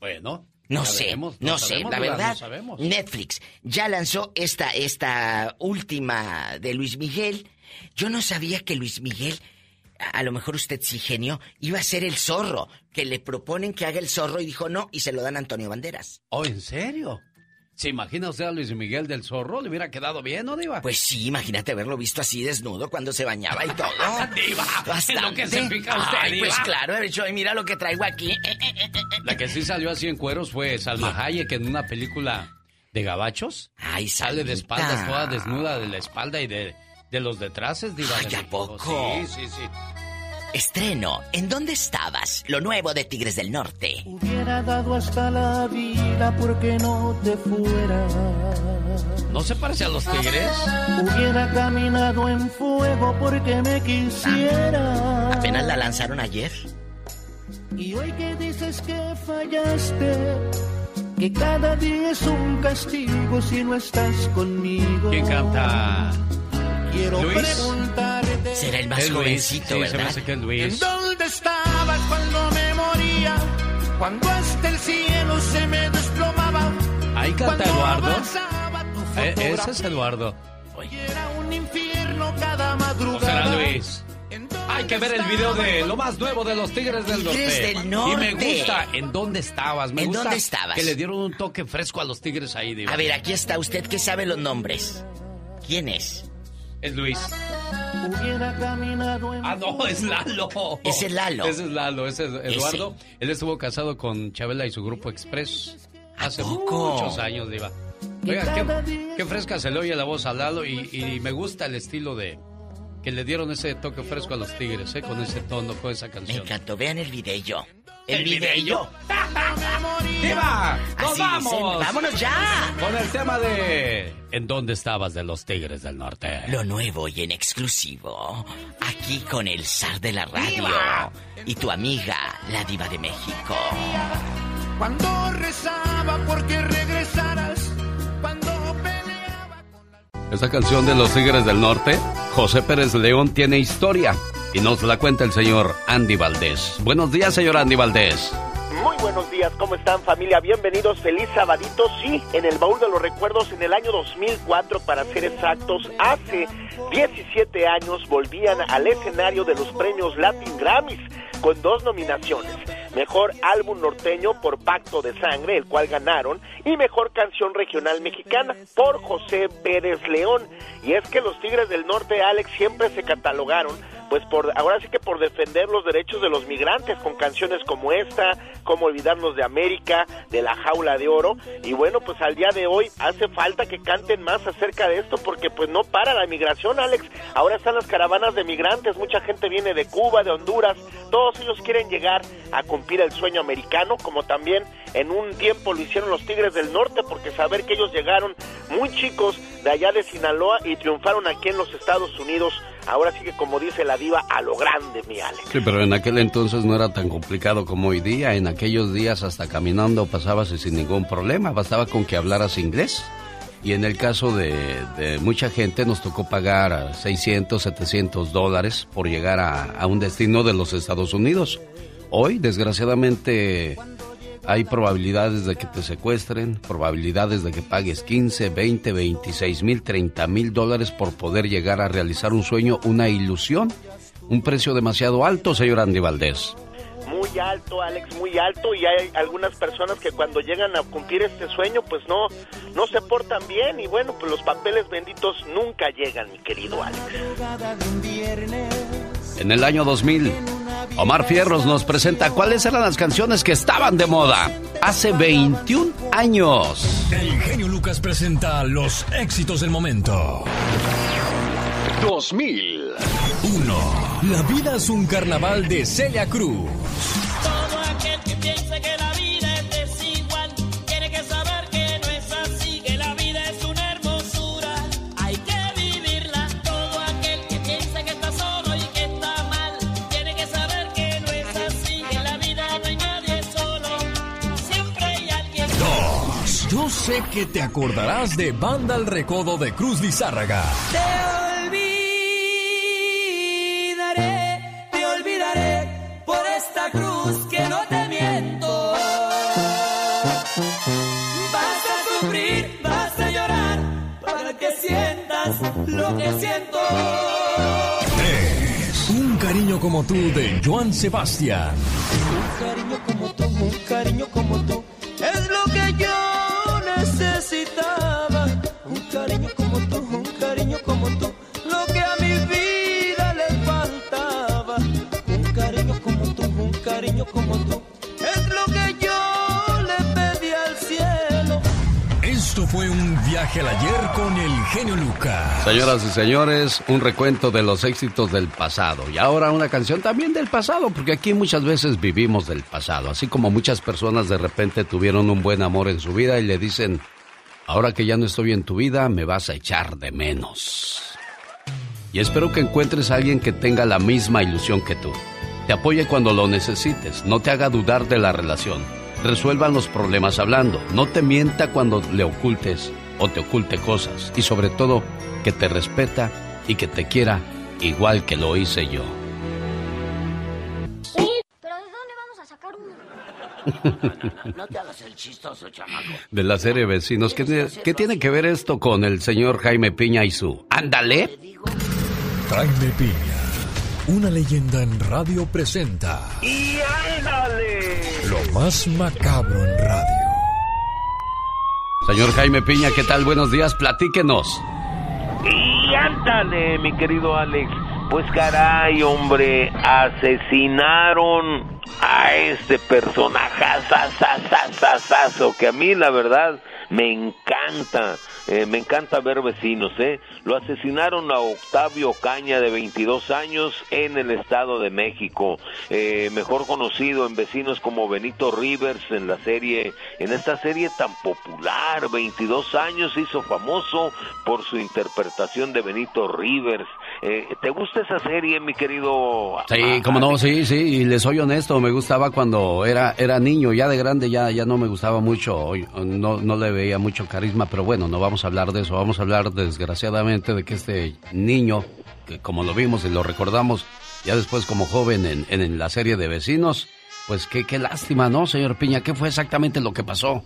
Bueno. No sé, veremos, no, sabemos, sé, la Diva, verdad. No sabemos. Netflix ya lanzó esta, esta última de Luis Miguel. Yo no sabía que Luis Miguel, a, a lo mejor usted sí genio, iba a ser el zorro, que le proponen que haga el zorro y dijo no y se lo dan a Antonio Banderas. Oh, ¿en serio? ¿Se imagina usted a Luis Miguel del Zorro? ¿Le hubiera quedado bien, no, Diva? Pues sí, imagínate haberlo visto así desnudo cuando se bañaba y todo. [LAUGHS] Diva, Bastante. lo que se fija usted, Ay, pues claro, haber dicho, "Ay, mira lo que traigo aquí. [LAUGHS] La que sí salió así en cueros fue Salma Hayek en una película de gabachos. Ay, Sale de Salmita. espaldas, toda desnuda de la espalda y de, de los detraces, Diva. Ay, de ¿a poco? Sí, sí, sí. Estreno, ¿en dónde estabas? Lo nuevo de Tigres del Norte. Hubiera dado hasta la vida porque no te fuera. ¿No se parece a los tigres? Hubiera caminado en fuego porque me quisiera. Apenas la lanzaron ayer. Y hoy que dices que fallaste, que cada día es un castigo si no estás conmigo. ¿Quién canta? Quiero Luis. preguntarte. Será el más Luis. jovencito, Sí, se me ¿verdad? hace que es ¿En Luis. dónde estabas cuando me moría? Cuando hasta el cielo se me desplomaba. Ahí canta Cuando Eduardo. Eh, ese es Eduardo. Y era un infierno cada ¿O madrugada. será Luis? Hay que ver el video de lo más nuevo de los Tigres del Norte. Tigres del Y Norte. me gusta en dónde estabas. Me ¿En gusta dónde estabas? Que le dieron un toque fresco a los Tigres ahí, Diva. A ver, aquí está usted que sabe los nombres. ¿Quién es? Es Luis. Hubiera caminado en Ah, no, es Lalo. Ese es Lalo. Ese es Lalo, ese es Eduardo. Él estuvo casado con Chabela y su grupo Express hace poco? muchos años, Diva. Oiga, qué, qué fresca se le oye la voz a Lalo y, y me gusta el estilo de que le dieron ese toque fresco a los Tigres, ¿eh? Con ese tono, con esa Me canción. encantó. Vean el video. El, ¿El video. video? [LAUGHS] ¡Diva! ¡Nos Así vamos! dicen, ¡Vámonos ya! Con el tema de ¿En dónde estabas de los Tigres del Norte? Lo nuevo y en exclusivo. Aquí con el zar de la radio. ¡Diva! Y tu amiga, la diva de México. Cuando rezaba porque regresaras. Cuando peleaba. Esta canción de los Tigres del Norte, José Pérez León tiene historia y nos la cuenta el señor Andy Valdés. Buenos días, señor Andy Valdés. Muy buenos días, ¿cómo están familia? Bienvenidos, feliz sabadito. Sí, en el baúl de los recuerdos, en el año 2004, para ser exactos, hace 17 años volvían al escenario de los premios Latin Grammys con dos nominaciones. Mejor álbum norteño por Pacto de Sangre, el cual ganaron, y Mejor canción regional mexicana por José Pérez León. Y es que los Tigres del Norte, Alex, siempre se catalogaron pues por ahora sí que por defender los derechos de los migrantes con canciones como esta, como olvidarnos de América, de la jaula de oro y bueno, pues al día de hoy hace falta que canten más acerca de esto porque pues no para la migración, Alex. Ahora están las caravanas de migrantes, mucha gente viene de Cuba, de Honduras, todos ellos quieren llegar a cumplir el sueño americano, como también en un tiempo lo hicieron los Tigres del Norte porque saber que ellos llegaron muy chicos de allá de Sinaloa y triunfaron aquí en los Estados Unidos ahora sí que como dice la diva, a lo grande, mi Alex. Sí, pero en aquel entonces no era tan complicado como hoy día. En aquellos días hasta caminando pasabas y sin ningún problema. Bastaba con que hablaras inglés. Y en el caso de, mucha gente nos tocó pagar 600, 700 dólares por llegar a un destino de los Estados Unidos. Hoy, desgraciadamente, hay probabilidades de que te secuestren, probabilidades de que pagues 15, 20, 26 mil, 30 mil dólares por poder llegar a realizar un sueño, una ilusión. Un precio demasiado alto, señor Andy Valdés. Muy alto, Alex, muy alto. Y hay algunas personas que cuando llegan a cumplir este sueño, pues no, no se portan bien. Y bueno, pues los papeles benditos nunca llegan, mi querido Alex. En el año 2000, Omar Fierros nos presenta cuáles eran las canciones que estaban de moda hace 21 años. El genio Lucas presenta los éxitos del momento. 2001. La vida es un carnaval de Celia Cruz. Todo aquel que piense que la sé que te acordarás de Banda El Recodo de Cruz Lizárraga. Te olvidaré, te olvidaré por esta cruz que no te miento. Vas a sufrir, vas a llorar para que sientas lo que siento. Es un cariño como tú de Joan Sebastián. Un cariño como tú, un cariño como tú, al ayer con el genio Lucas. Señoras y señores, un recuento de los éxitos del pasado. Y ahora una canción también del pasado, porque aquí muchas veces vivimos del pasado. Así como muchas personas de repente tuvieron un buen amor en su vida y le dicen, ahora que ya no estoy en tu vida, me vas a echar de menos. Y espero que encuentres a alguien que tenga la misma ilusión que tú. Te apoye cuando lo necesites, no te haga dudar de la relación. Resuelvan los problemas hablando, no te mienta cuando le ocultes o te oculte cosas. Y sobre todo, que te respeta y que te quiera igual que lo hice yo. Sí, pero ¿de dónde vamos a sacar uno? No te hagas el chistoso, chamaco. De la serie Vecinos, ¿qué, qué tiene que ver esto con el señor Jaime Piña y su... Ándale. Jaime Piña, una leyenda en radio presenta ¡Y ándale! lo más macabro en radio. Señor Jaime Piña, ¿qué tal? Buenos días, platíquenos. Y ándale, mi querido Alex. Pues caray, hombre, asesinaron a este personaje que a mí la verdad me encanta. Eh, me encanta ver vecinos, ¿eh? Lo asesinaron a Octavio Caña, de 22 años, en el Estado de México. Eh, mejor conocido en vecinos como Benito Rivers en la serie, en esta serie tan popular, 22 años, hizo famoso por su interpretación de Benito Rivers. Eh, ¿Te gusta esa serie, mi querido? Sí, como no, sí, sí, y les soy honesto, me gustaba cuando era, era niño, ya de grande ya, ya no me gustaba mucho, no, no le veía mucho carisma, pero bueno, no vamos a hablar de eso, vamos a hablar desgraciadamente de que este niño, que como lo vimos y lo recordamos ya después como joven en, en la serie de vecinos, pues qué, qué lástima, ¿no, señor Piña? ¿Qué fue exactamente lo que pasó?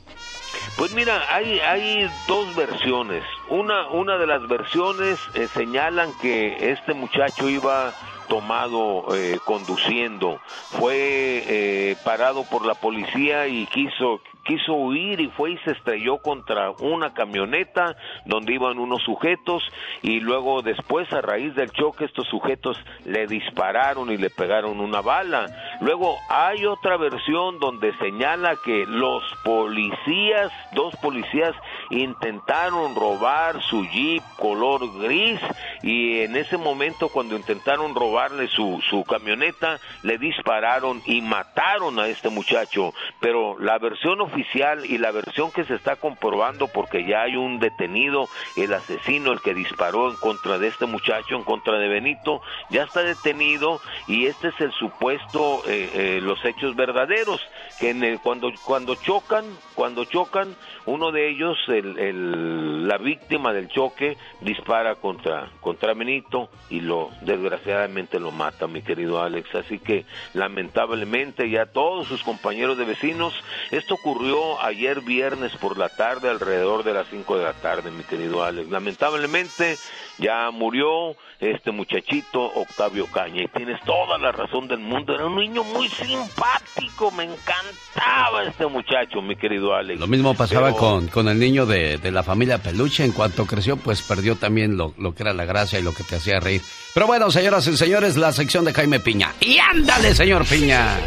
Pues mira, hay, hay dos versiones. Una, una de las versiones eh, señalan que este muchacho iba tomado eh, conduciendo, fue eh, parado por la policía y quiso quiso huir y fue y se estrelló contra una camioneta donde iban unos sujetos y luego después a raíz del choque estos sujetos le dispararon y le pegaron una bala. Luego hay otra versión donde señala que los policías, dos policías intentaron robar su jeep color gris y en ese momento cuando intentaron robarle su, su camioneta le dispararon y mataron a este muchacho. Pero la versión oficial y la versión que se está comprobando porque ya hay un detenido, el asesino, el que disparó en contra de este muchacho, en contra de Benito, ya está detenido y este es el supuesto, eh, eh, los hechos verdaderos, que en el- cuando, cuando chocan, cuando chocan, uno de ellos, el, el- la víctima del choque, dispara contra, contra Benito y lo, desgraciadamente lo mata, mi querido Alex. Así que, lamentablemente, ya todos sus compañeros de vecinos, esto ocurrió ayer viernes por la tarde, alrededor de las 5 de la tarde, mi querido Alex. Lamentablemente, ya murió este muchachito Octavio Caña y tienes toda la razón del mundo. Era un niño muy simpático, me encantaba este muchacho, mi querido Alex. Lo mismo pasaba Pero- con, con el niño de, de la familia Peluche. En cuanto creció, pues perdió también lo, lo que era la gracia y lo que te hacía reír. Pero bueno, señoras y señores, la sección de Jaime Piña. ¡Y ándale, señor Piña!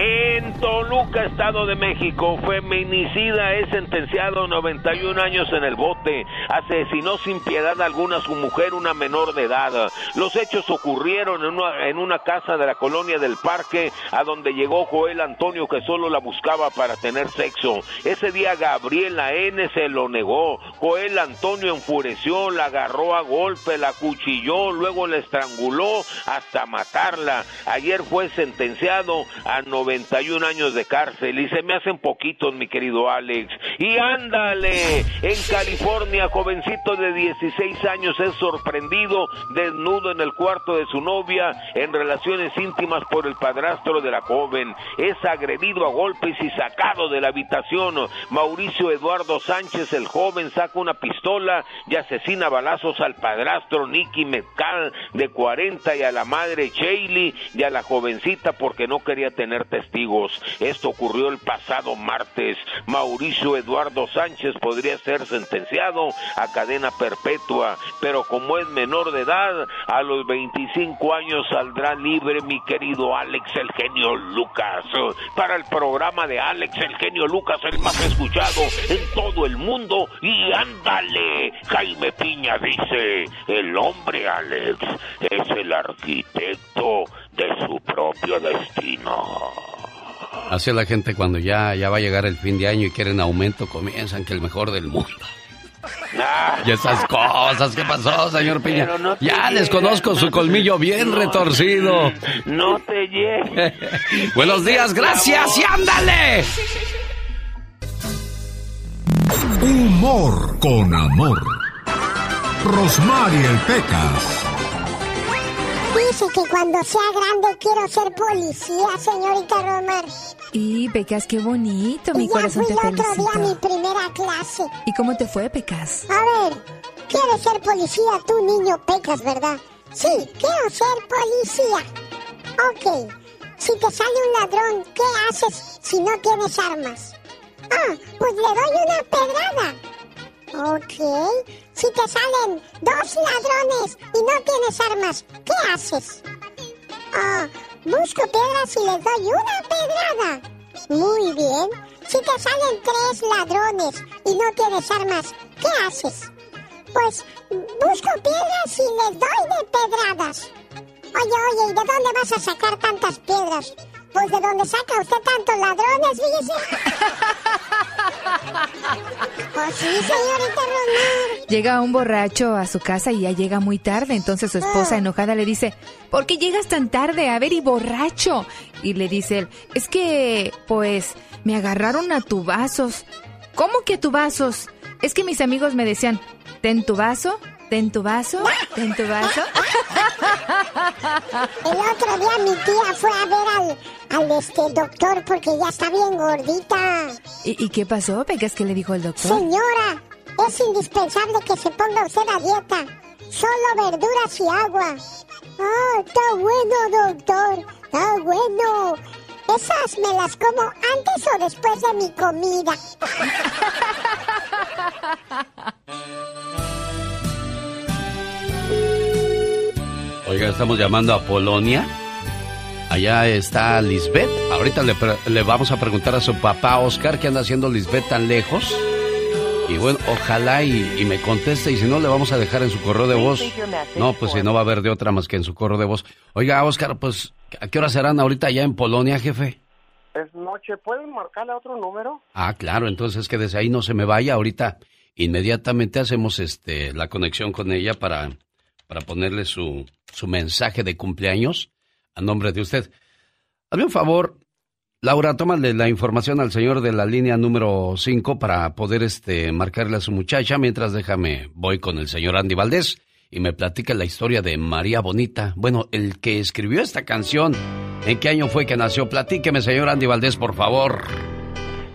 En Toluca, Estado de México, feminicida es sentenciado a 91 años en el bote. Asesinó sin piedad alguna a su mujer, una menor de edad. Los hechos ocurrieron en una, en una casa de la colonia del Parque, a donde llegó Joel Antonio, que solo la buscaba para tener sexo. Ese día Gabriela N. se lo negó. Joel Antonio enfureció, la agarró a golpe, la cuchilló, luego la estranguló hasta matarla. Ayer fue sentenciado a 91 años de cárcel y se me hacen poquitos, mi querido Alex. Y ándale, en California, jovencito de 16 años es sorprendido desnudo en el cuarto de su novia en relaciones íntimas por el padrastro de la joven. Es agredido a golpes y sacado de la habitación. Mauricio Eduardo Sánchez, el joven, saca una pistola y asesina balazos al padrastro Nicky Metcal de 40 y a la madre Shaylee y a la jovencita porque no quería tener Esto ocurrió el pasado martes. Mauricio Eduardo Sánchez podría ser sentenciado a cadena perpetua, pero como es menor de edad, a los 25 años saldrá libre mi querido Alex el genio Lucas. Para el programa de Alex el genio Lucas, el más escuchado en todo el mundo. Y ándale, Jaime Piña dice, el hombre Alex es el arquitecto de su propio destino. Así es la gente cuando ya, ya va a llegar el fin de año y quieren aumento, comienzan que el mejor del mundo. Y esas cosas, ¿qué pasó, señor Piña? No ya les conozco su colmillo bien retorcido. No te llegues. [LAUGHS] Buenos días, gracias y ándale. Humor con amor. Rosmarie Pecas. Dice que cuando sea grande quiero ser policía, señorita Romar. Y Pecas, qué bonito, mi y ya corazón fui te el otro día a mi felicito. primera clase. ¿Y cómo te fue, Pecas? A ver, ¿quieres ser policía tú, niño Pecas, verdad? Sí, quiero ser policía. Ok, si te sale un ladrón, ¿qué haces si no tienes armas? Ah, pues le doy una pedrada. Ok, si te salen dos ladrones y no tienes armas, ¿qué haces? Ah, busco piedras y les doy una pedrada. Muy bien. Si te salen tres ladrones y no tienes armas, ¿qué haces? Pues busco piedras y les doy de pedradas. Oye, oye, ¿y de dónde vas a sacar tantas piedras? Pues de dónde saca usted tantos ladrones, fíjese. Pues sí, señorita Romar. Llega un borracho a su casa y ya llega muy tarde. Entonces su esposa enojada le dice, ¿por qué llegas tan tarde? A ver, y borracho. Y le dice él, es que, pues, me agarraron a tubazos. ¿Cómo que a tubazos? Es que mis amigos me decían, ten tu vaso, ten tu vaso, ten tu vaso. El otro día mi tía fue a ver al, al este doctor porque ya está bien gordita. ¿Y, y qué pasó, Pecas? ¿Qué le dijo el doctor? Señora, es indispensable que se ponga usted a dieta. Solo verduras y agua. Ah, está bueno, doctor. Está bueno. Esas me las como antes o después de mi comida. Oiga, estamos llamando a Polonia. Allá está Lisbeth. Ahorita le, le vamos a preguntar a su papá Oscar qué anda haciendo Lisbeth tan lejos. Y bueno, ojalá y, y me conteste y si no le vamos a dejar en su correo de voz. No, pues si no va a haber de otra más que en su correo de voz. Oiga, Oscar, pues ¿a qué hora serán ahorita allá en Polonia, jefe? Es noche. ¿Pueden marcarle a otro número? Ah, claro, entonces que desde ahí no se me vaya ahorita. Inmediatamente hacemos este la conexión con ella para, para ponerle su, su mensaje de cumpleaños a nombre de usted. Hazme un favor, Laura, tómale la información al señor de la línea número 5 para poder este marcarle a su muchacha, mientras déjame, voy con el señor Andy Valdés y me platica la historia de María Bonita. Bueno, el que escribió esta canción, ¿en qué año fue que nació? Platíqueme, señor Andy Valdés, por favor.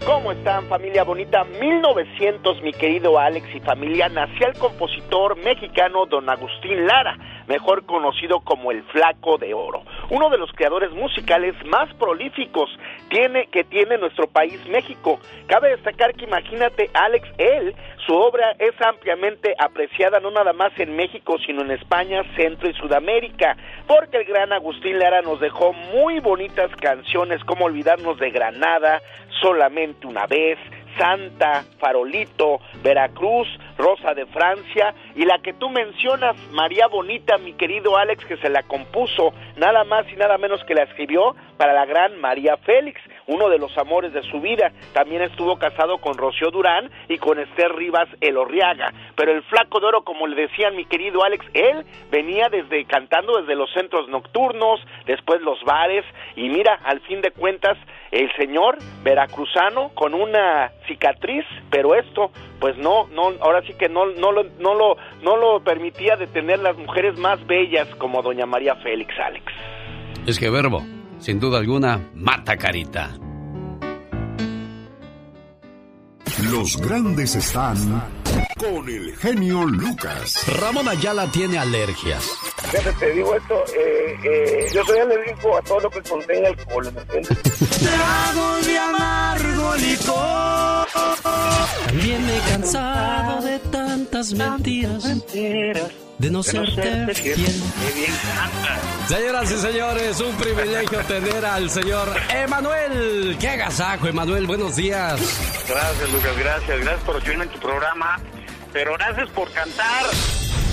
¿Cómo están familia bonita? 1900, mi querido Alex y familia, nació el compositor mexicano don Agustín Lara, mejor conocido como el Flaco de Oro, uno de los creadores musicales más prolíficos tiene, que tiene nuestro país México. Cabe destacar que imagínate Alex, él, su obra es ampliamente apreciada no nada más en México, sino en España, Centro y Sudamérica, porque el gran Agustín Lara nos dejó muy bonitas canciones como Olvidarnos de Granada, Solamente una vez, Santa, Farolito, Veracruz, Rosa de Francia y la que tú mencionas, María Bonita, mi querido Alex, que se la compuso nada más y nada menos que la escribió para la gran María Félix, uno de los amores de su vida. También estuvo casado con Rocío Durán y con Esther Rivas Elorriaga. Pero el flaco de oro, como le decían mi querido Alex, él venía desde cantando desde los centros nocturnos, después los bares, y mira, al fin de cuentas, el señor veracruzano con una cicatriz, pero esto, pues no, no, ahora sí que no, no lo, no lo, no lo permitía de tener las mujeres más bellas como doña María Félix, Alex. Es que verbo, sin duda alguna, mata carita. Los grandes están con el genio Lucas. Ramón Ayala tiene alergias. Fíjate, te digo esto, eh, eh, yo soy alérgico a todo lo que contenga alcohol, ¿me entiendes? [LAUGHS] Trago de amargo licor. También me he cansado de tantas mentiras. De no serte fiel. Señoras y señores, un privilegio tener al señor Emanuel. ¡Qué agasajo, Emanuel! Buenos días. Gracias, Lucas, gracias. Gracias por recibirme en tu programa. Pero gracias por cantar.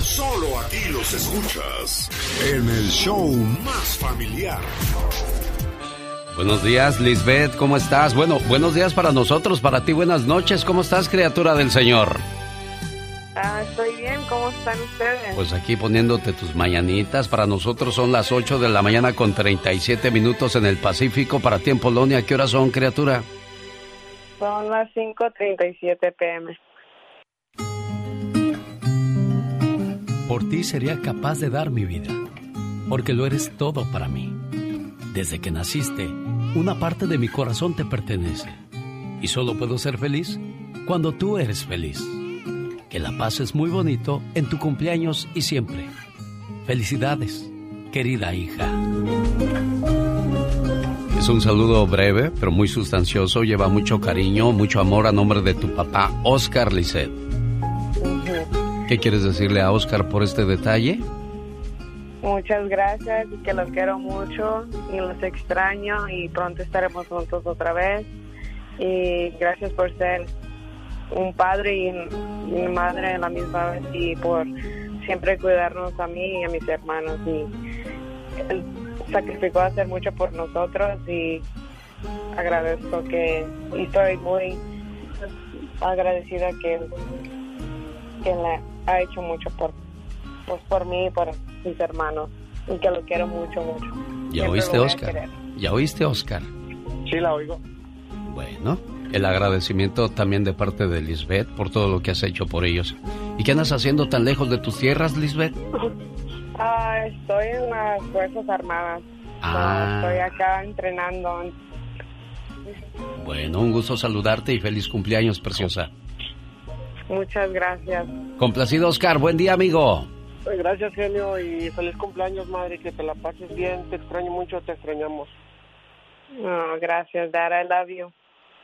Solo aquí los escuchas en el show más familiar. Buenos días, Lisbeth, ¿cómo estás? Bueno, buenos días para nosotros, para ti buenas noches. ¿Cómo estás, criatura del Señor? Ah, estoy bien, ¿cómo están ustedes? Pues aquí poniéndote tus mañanitas. Para nosotros son las 8 de la mañana con 37 minutos en el Pacífico. Para ti en Polonia, ¿qué horas son, criatura? Son las 5.37 pm. Por ti sería capaz de dar mi vida, porque lo eres todo para mí. Desde que naciste, una parte de mi corazón te pertenece. Y solo puedo ser feliz cuando tú eres feliz. Que la pases muy bonito en tu cumpleaños y siempre. Felicidades, querida hija. Es un saludo breve, pero muy sustancioso. Lleva mucho cariño, mucho amor a nombre de tu papá, Oscar Lisset. ¿Qué quieres decirle a Oscar por este detalle? Muchas gracias y que los quiero mucho y los extraño y pronto estaremos juntos otra vez. Y gracias por ser un padre y mi madre a la misma vez y por siempre cuidarnos a mí y a mis hermanos. Y él sacrificó hacer mucho por nosotros y agradezco que y estoy muy agradecida que, que ha hecho mucho por pues por mí y por mis hermanos y que lo quiero mucho mucho ¿Ya Siempre oíste, Oscar? ¿Ya oíste, Oscar? Sí, la oigo. Bueno, el agradecimiento también de parte de Lisbeth por todo lo que has hecho por ellos. ¿Y qué andas haciendo tan lejos de tus tierras, Lisbeth? [LAUGHS] Ah, estoy en las fuerzas armadas Ah. estoy acá entrenando Bueno, un gusto saludarte y feliz cumpleaños, preciosa. muchas gracias Complacido, Oscar. Buen día, amigo. Ay, Gracias, genio, y feliz cumpleaños, madre. Que te la pases bien. Te extraño mucho, te extrañamos. Gracias Dad I love you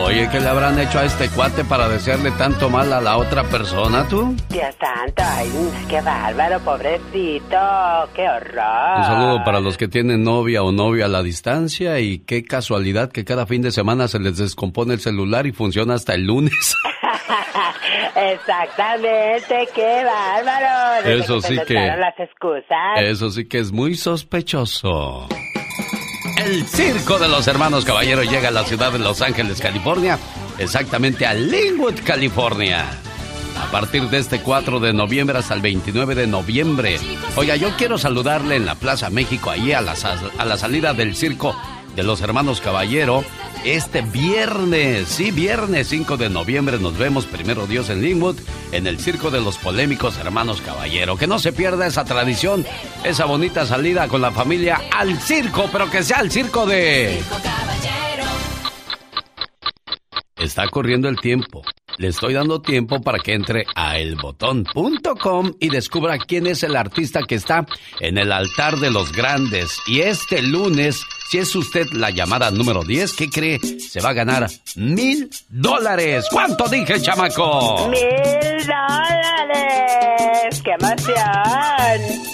Oye, ¿qué le habrán hecho a este cuate para desearle tanto mal a la otra persona, tú? Dios santo, ay, qué bárbaro, pobrecito, qué horror. Un saludo para los que tienen novia o novia a la distancia y qué casualidad que cada fin de semana se les descompone el celular y funciona hasta el lunes. [LAUGHS] Exactamente, qué bárbaro. Desde Eso sí que- inventaron las excusas. Eso sí que es muy sospechoso. El circo de los hermanos caballeros llega a la ciudad de Los Ángeles, California, exactamente a Linwood, California. A partir de este 4 de noviembre hasta el 29 de noviembre. Oiga, yo quiero saludarle en la Plaza México, ahí a la, a la salida del circo de los hermanos Caballero. Este viernes, sí, viernes 5 de noviembre nos vemos, primero Dios, en Linwood, en el circo de los polémicos hermanos Caballero. Que no se pierda esa tradición, esa bonita salida con la familia al circo, pero que sea el circo de... Está corriendo el tiempo. Le estoy dando tiempo para que entre a elbotón.com y descubra quién es el artista que está en el altar de los grandes. Y este lunes, si es usted la llamada número 10, ¿qué cree? Se va a ganar mil dólares. ¿Cuánto dije, chamaco? ¡Mil dólares! ¡Qué emoción!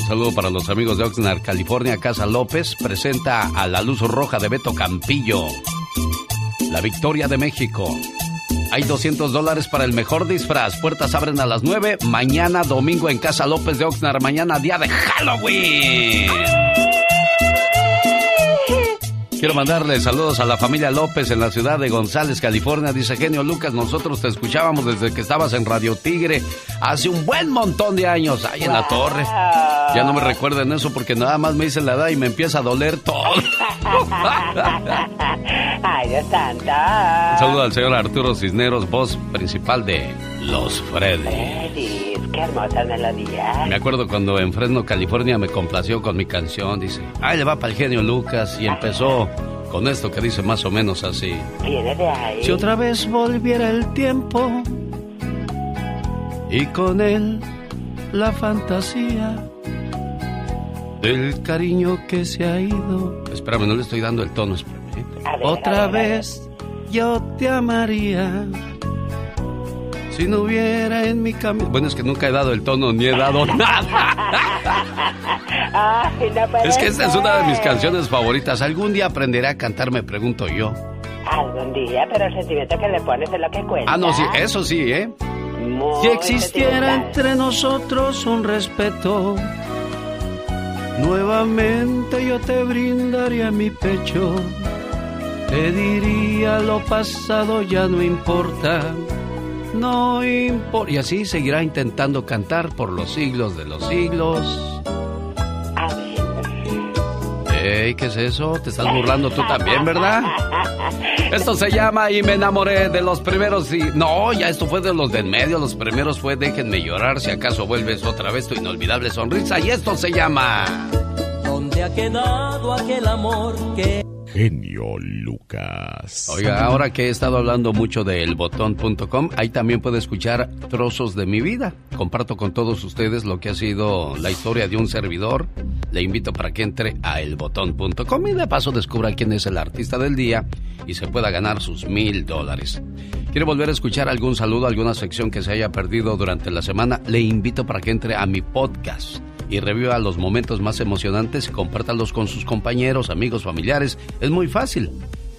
Un saludo para los amigos de Oxnard, California. Casa López presenta a la luz roja de Beto Campillo. La victoria de México. Hay 200 dólares para el mejor disfraz. Puertas abren a las 9. Mañana domingo en Casa López de Oxnard. Mañana día de Halloween. Quiero mandarle saludos a la familia López en la ciudad de González, California. Dice Genio Lucas, nosotros te escuchábamos desde que estabas en Radio Tigre hace un buen montón de años, ahí en la torre. Ya no me recuerden eso porque nada más me hice la edad y me empieza a doler todo. [LAUGHS] Ay, Dios santo. Un saludo al señor Arturo Cisneros, voz principal de Los Freddy. Freddy, qué hermosa melodía. Me acuerdo cuando en Fresno, California me complació con mi canción, dice, ahí le va para el genio Lucas y empezó con esto que dice más o menos así. Viene de ahí. Si otra vez volviera el tiempo y con él la fantasía del cariño que se ha ido. Espérame, no le estoy dando el tono, espérame. Ver, Otra ver. vez yo te amaría. Si no hubiera en mi camino. Bueno, es que nunca he dado el tono ni he dado [LAUGHS] nada. Ay, no puede Es que esta es una de mis canciones favoritas. Algún día aprenderé a cantar, me pregunto yo. Algún día, pero el sentimiento que le pones es lo que cuenta. Ah, no, sí, eso sí, ¿eh? Muy Si existiera entre nosotros un respeto, nuevamente yo te brindaría mi pecho. Te diría lo pasado ya no importa, no importa. Y así seguirá intentando cantar por los siglos de los siglos. Ey, ¿qué es eso? Te estás burlando tú también, ¿verdad? Esto se llama Y me enamoré de los primeros y... No, ya esto fue de los de en medio. Los primeros fue Déjenme llorar si acaso vuelves otra vez tu inolvidable sonrisa. Y esto se llama... ¿Dónde ha quedado aquel amor que... Genio Lucas. Oiga, ahora que he estado hablando mucho de elbotón.com, ahí también puede escuchar trozos de mi vida. Comparto con todos ustedes lo que ha sido la historia de un servidor. Le invito para que entre a elbotón.com y de paso descubra quién es el artista del día y se pueda ganar sus mil dólares. ¿Quiere volver a escuchar algún saludo, alguna sección que se haya perdido durante la semana? Le invito para que entre a mi podcast y reviva los momentos más emocionantes y compártalos con sus compañeros, amigos, familiares. Es muy fácil.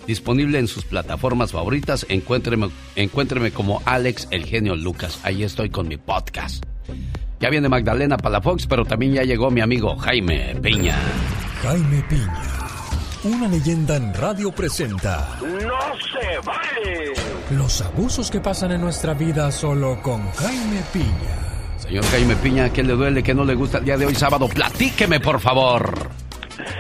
Disponible en sus plataformas favoritas, encuéntreme, encuéntreme como Alex El Genio Lucas. Ahí estoy con mi podcast. Ya viene Magdalena Palafox, pero también ya llegó mi amigo Jaime Piña. Jaime Piña, una leyenda en radio presenta ¡No se vale! los abusos que pasan en nuestra vida solo con Jaime Piña. Señor Jaime Piña, ¿qué le duele, qué no le gusta el día de hoy sábado? Platíqueme, por favor.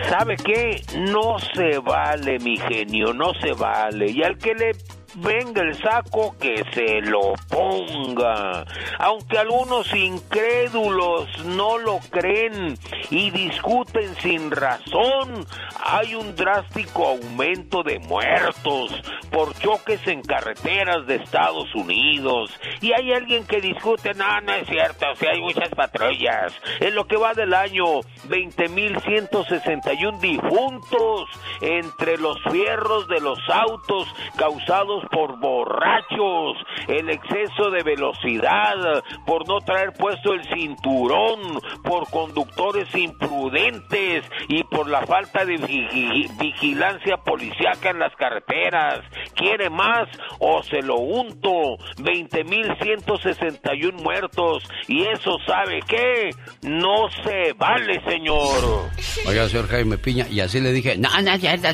¿Sabe qué? No se vale, mi genio, no se vale. Y al que le venga el saco, que se lo ponga. Aunque algunos incrédulos no lo creen y discuten sin razón, hay un drástico aumento de muertos por choques en carreteras de Estados Unidos. Y hay alguien que discute, no, no es cierto, si hay muchas patrullas. En lo que va del año, 20.161 difuntos entre los fierros de los autos causados por borrachos, el exceso de velocidad, por no traer puesto el cinturón, por conductores imprudentes y por la falta de vigi- vigilancia policíaca en las carreteras. ¿Quiere más o se lo unto? 20.161 muertos. ¿Y eso sabe qué? No se vale, señor. Oiga, señor Jaime Piña, y así le dije, no, no,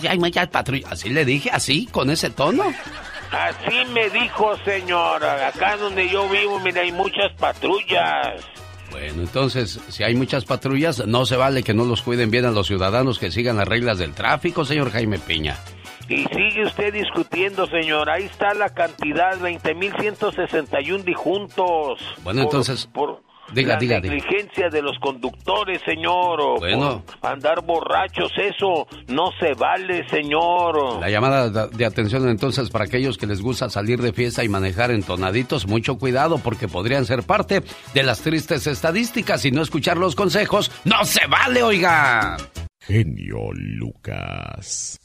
hay muchas patrullas. Así le dije, así, con ese tono. Así me dijo, señor. Acá donde yo vivo, mira, hay muchas patrullas. Bueno, entonces, si hay muchas patrullas, no se vale que no los cuiden bien a los ciudadanos que sigan las reglas del tráfico, señor Jaime Piña. Y sigue usted discutiendo, señor. Ahí está la cantidad, 20.161 dijuntos. Bueno, Por- entonces, por- Diga, la diga, diga. negligencia de los conductores, señor. Bueno. por andar borrachos, eso no se vale, señor. La llamada de- de atención entonces para aquellos que les gusta salir de fiesta y manejar entonaditos, mucho cuidado porque podrían ser parte de las tristes estadísticas y no escuchar los consejos. ¡No se vale, oiga! Genio Lucas.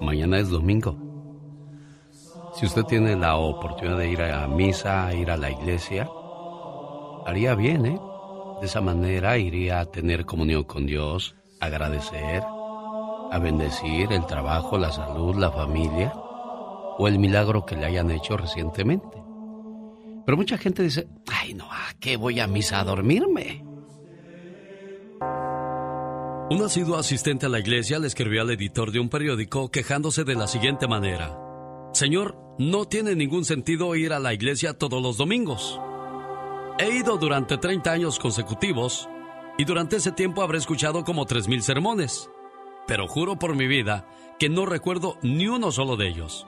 Mañana es domingo. Si usted tiene la oportunidad de ir a misa, ir a la iglesia, haría bien, ¿eh? De esa manera iría a tener comunión con Dios, agradecer, a bendecir el trabajo, la salud, la familia o el milagro que le hayan hecho recientemente. Pero mucha gente dice, ay no, ¿a qué voy a misa a dormirme? Un asiduo asistente a la iglesia le escribió al editor de un periódico quejándose de la siguiente manera. Señor, no tiene ningún sentido ir a la iglesia todos los domingos. He ido durante 30 años consecutivos y durante ese tiempo habré escuchado como 3.000 sermones. Pero juro por mi vida que no recuerdo ni uno solo de ellos.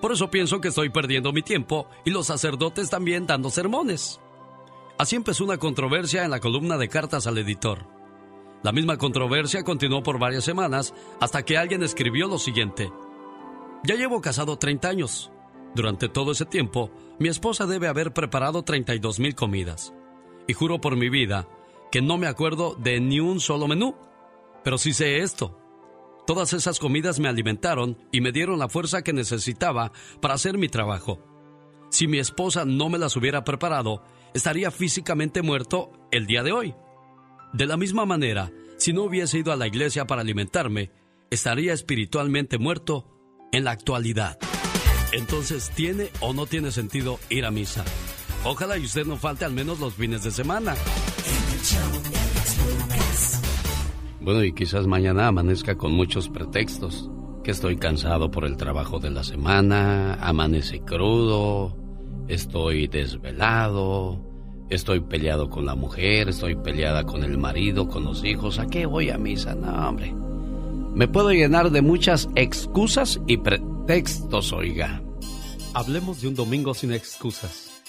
Por eso pienso que estoy perdiendo mi tiempo y los sacerdotes también dando sermones. Así empezó una controversia en la columna de cartas al editor. La misma controversia continuó por varias semanas hasta que alguien escribió lo siguiente. Ya llevo casado 30 años. Durante todo ese tiempo, mi esposa debe haber preparado 32 mil comidas. Y juro por mi vida que no me acuerdo de ni un solo menú. Pero sí sé esto. Todas esas comidas me alimentaron y me dieron la fuerza que necesitaba para hacer mi trabajo. Si mi esposa no me las hubiera preparado, estaría físicamente muerto el día de hoy. De la misma manera, si no hubiese ido a la iglesia para alimentarme, estaría espiritualmente muerto en la actualidad. Entonces, ¿tiene o no tiene sentido ir a misa? Ojalá y usted no falte al menos los fines de semana. Bueno, y quizás mañana amanezca con muchos pretextos. Que estoy cansado por el trabajo de la semana, amanece crudo, estoy desvelado, estoy peleado con la mujer, estoy peleada con el marido, con los hijos. ¿A qué voy a misa? No, hombre. Me puedo llenar de muchas excusas y pretextos, oiga. Hablemos de un domingo sin excusas.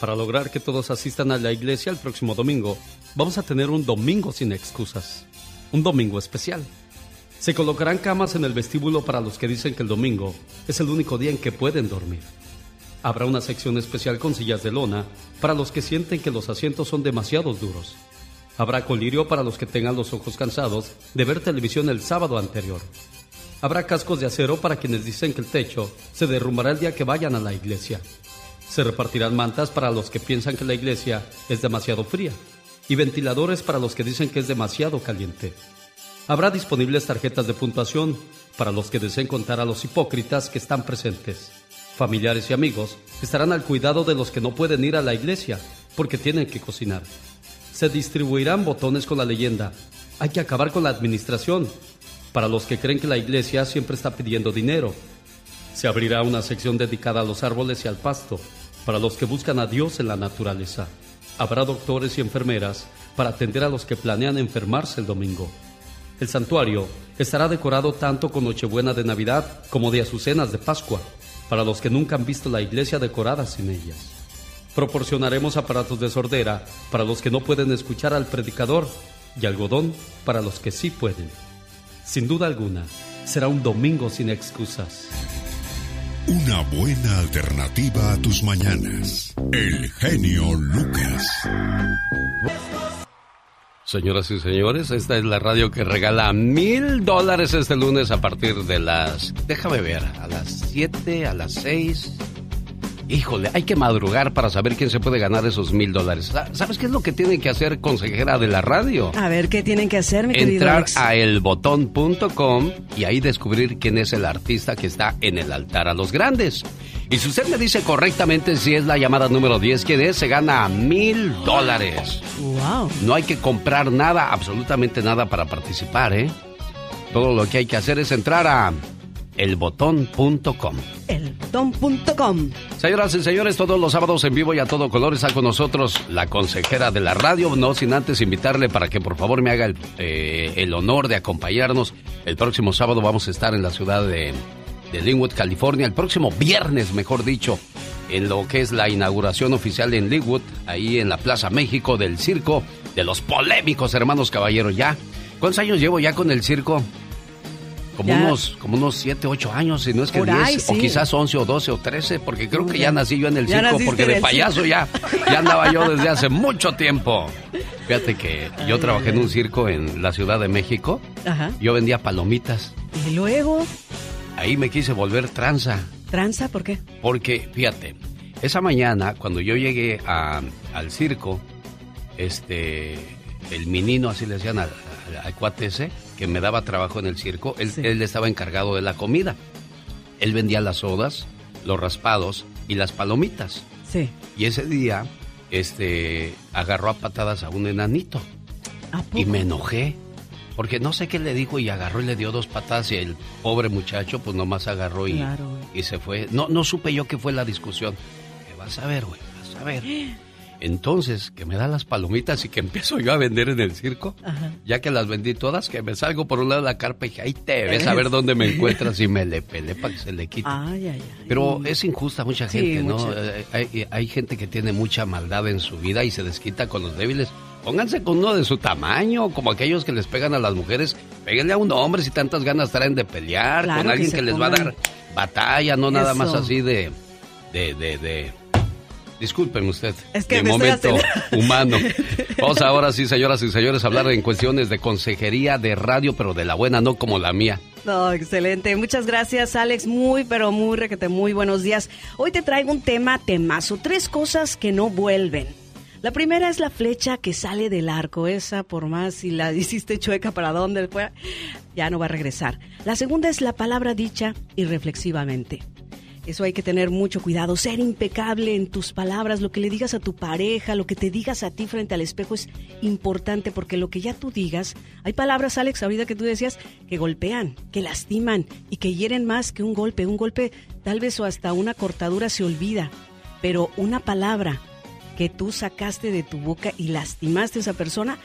Para lograr que todos asistan a la iglesia el próximo domingo, vamos a tener un domingo sin excusas. Un domingo especial. Se colocarán camas en el vestíbulo para los que dicen que el domingo es el único día en que pueden dormir. Habrá una sección especial con sillas de lona para los que sienten que los asientos son demasiado duros. Habrá colirio para los que tengan los ojos cansados de ver televisión el sábado anterior. Habrá cascos de acero para quienes dicen que el techo se derrumbará el día que vayan a la iglesia. Se repartirán mantas para los que piensan que la iglesia es demasiado fría y ventiladores para los que dicen que es demasiado caliente. Habrá disponibles tarjetas de puntuación para los que deseen contar a los hipócritas que están presentes. Familiares y amigos estarán al cuidado de los que no pueden ir a la iglesia porque tienen que cocinar. Se distribuirán botones con la leyenda. Hay que acabar con la administración. Para los que creen que la iglesia siempre está pidiendo dinero. Se abrirá una sección dedicada a los árboles y al pasto, para los que buscan a Dios en la naturaleza. Habrá doctores y enfermeras para atender a los que planean enfermarse el domingo. El santuario estará decorado tanto con Nochebuena de Navidad como de azucenas de Pascua, para los que nunca han visto la iglesia decorada sin ellas. Proporcionaremos aparatos de sordera para los que no pueden escuchar al predicador y algodón para los que sí pueden. Sin duda alguna, será un domingo sin excusas. Una buena alternativa a tus mañanas. El genio Lucas. Señoras y señores, esta es la radio que regala mil dólares este lunes a partir de las... Déjame ver, a las 7, a las 6. Híjole, hay que madrugar para saber quién se puede ganar esos mil dólares. ¿Sabes qué es lo que tiene que hacer consejera de la radio? A ver, ¿qué tienen que hacer, mi querido Entrar Alex? a elbotón.com y ahí descubrir quién es el artista que está en el altar a los grandes. Y si usted me dice correctamente si es la llamada número 10, quién es, se gana mil dólares. Wow. No hay que comprar nada, absolutamente nada para participar, ¿eh? Todo lo que hay que hacer es entrar a elbotón.com. Elbotón.com. Señoras y señores, todos los sábados en vivo y a todo color está con nosotros la consejera de la radio, no sin antes invitarle para que por favor me haga el, eh, el honor de acompañarnos. El próximo sábado vamos a estar en la ciudad de de Linwood, California, el próximo viernes, mejor dicho, en lo que es la inauguración oficial en Linwood, ahí en la Plaza México del circo de los polémicos hermanos caballeros. Ya, ¿cuántos años llevo ya con el circo? Como unos, como unos 7, 8 años, si no es que 10, o quizás 11 o 12 o 13, porque creo que ya nací yo en el circo, porque de payaso ya, ya andaba yo desde hace mucho tiempo. Fíjate que yo trabajé en un circo en la Ciudad de México. Ajá. Yo vendía palomitas. Y luego. Ahí me quise volver tranza. ¿Tranza? ¿Por qué? Porque, fíjate, esa mañana cuando yo llegué al circo, este, el menino, así le decían al, al, cuate ese, que me daba trabajo en el circo, él, él estaba encargado de la comida. Él vendía las sodas, los raspados y las palomitas. Sí. Y ese día, este, agarró a patadas a un enanito. Y me enojé. Porque no sé qué le dijo y agarró y le dio dos patadas y el pobre muchacho pues nomás agarró y, Claro. y se fue. No, no supe yo qué fue la discusión. ¿Qué vas a ver, güey? Vas a ver. [GASPS] Entonces, que me da las palomitas y que empiezo yo a vender en el circo. Ajá. Ya que las vendí todas, que me salgo por un lado de la carpa y dije, ahí te ves a ver [LAUGHS] dónde me encuentras y me le pelé para que se le quite. Ay, ay, ay. Pero es injusta mucha Sí, gente, ¿no? mucha. Eh, Hay, hay gente que tiene mucha maldad en su vida y se desquita con los débiles. Pónganse con uno de su tamaño, como aquellos que les pegan a las mujeres. Péguenle a un hombre si tantas ganas traen de pelear, Claro con alguien que, les va a dar batalla, no nada más así de... de, de, de... Disculpen usted, Es que de momento humano. [LAUGHS] Vamos ahora sí, señoras y señores, a hablar en cuestiones de consejería de radio, pero de la buena, no como la mía. No, excelente. Muchas gracias, Alex. Muy, pero muy requete, muy buenos días. Hoy te traigo un tema temazo. Tres cosas que no vuelven. La primera es la flecha que sale del arco. Esa, por más si la [LAUGHS] hiciste chueca para dónde fue, ya no va a regresar. La segunda es la palabra dicha irreflexivamente. Eso hay que tener mucho cuidado, ser impecable en tus palabras, lo que le digas a tu pareja, lo que te digas a ti frente al espejo es importante porque lo que ya tú digas, hay palabras, Alex, ahorita que tú decías, que golpean, que lastiman y que hieren más que un golpe. Un golpe tal vez o hasta una cortadura se olvida, pero una palabra que tú sacaste de tu boca y lastimaste a esa persona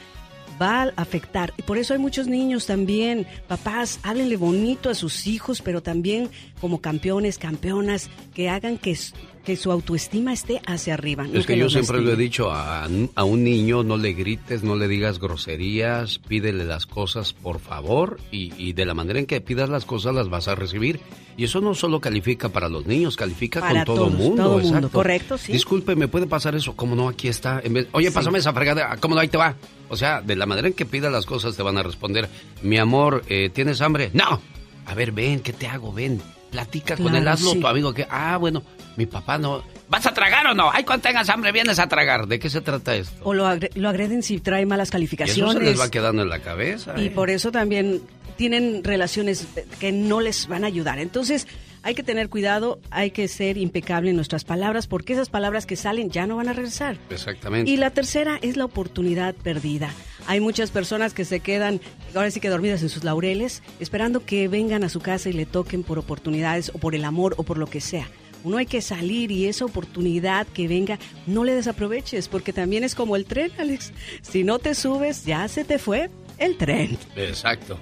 va a afectar. Y por eso hay muchos niños también, papás, háblenle bonito a sus hijos, pero también como campeones, campeonas, que hagan que, que su autoestima esté hacia arriba. no Es que yo siempre lo he dicho, a, a un niño no le grites, no le digas groserías, pídele las cosas por favor y, y de la manera en que pidas las cosas las vas a recibir. Y eso no solo califica para los niños, califica Para con todo todos, mundo. todo mundo, exacto. correcto, sí. Disculpe, ¿me puede pasar eso? ¿Cómo no? Aquí está. En vez- Oye, Sí. pásame esa fregada. ¿Cómo no? Ahí te va. O sea, de la manera en que pidas las cosas te van a responder. Mi amor, eh, ¿tienes hambre? No. A ver, ven, ¿qué te hago? Ven. Platica con asno, sí. tu amigo que, ah, bueno, mi papá no. ¿Vas a tragar o no? Ay, cuando tengas hambre vienes a tragar. ¿De qué se trata esto? O lo, agre- lo agreden si trae malas Y eso calificaciones. se les va quedando en la cabeza. Y ¿eh? por eso también tienen relaciones que no les van a ayudar. Entonces, hay que tener cuidado, hay que ser impecable en nuestras palabras, porque esas palabras que salen ya no van a regresar. Exactamente. Y la tercera es la oportunidad perdida. Hay muchas personas que se quedan, ahora sí que dormidas en sus laureles, esperando que vengan a su casa y le toquen por oportunidades o por el amor o por lo que sea. Uno hay que salir y esa oportunidad que venga, no le desaproveches, porque también es como el tren, [LAUGHS] Alex. Si no te subes, ya se te fue el tren. Exacto.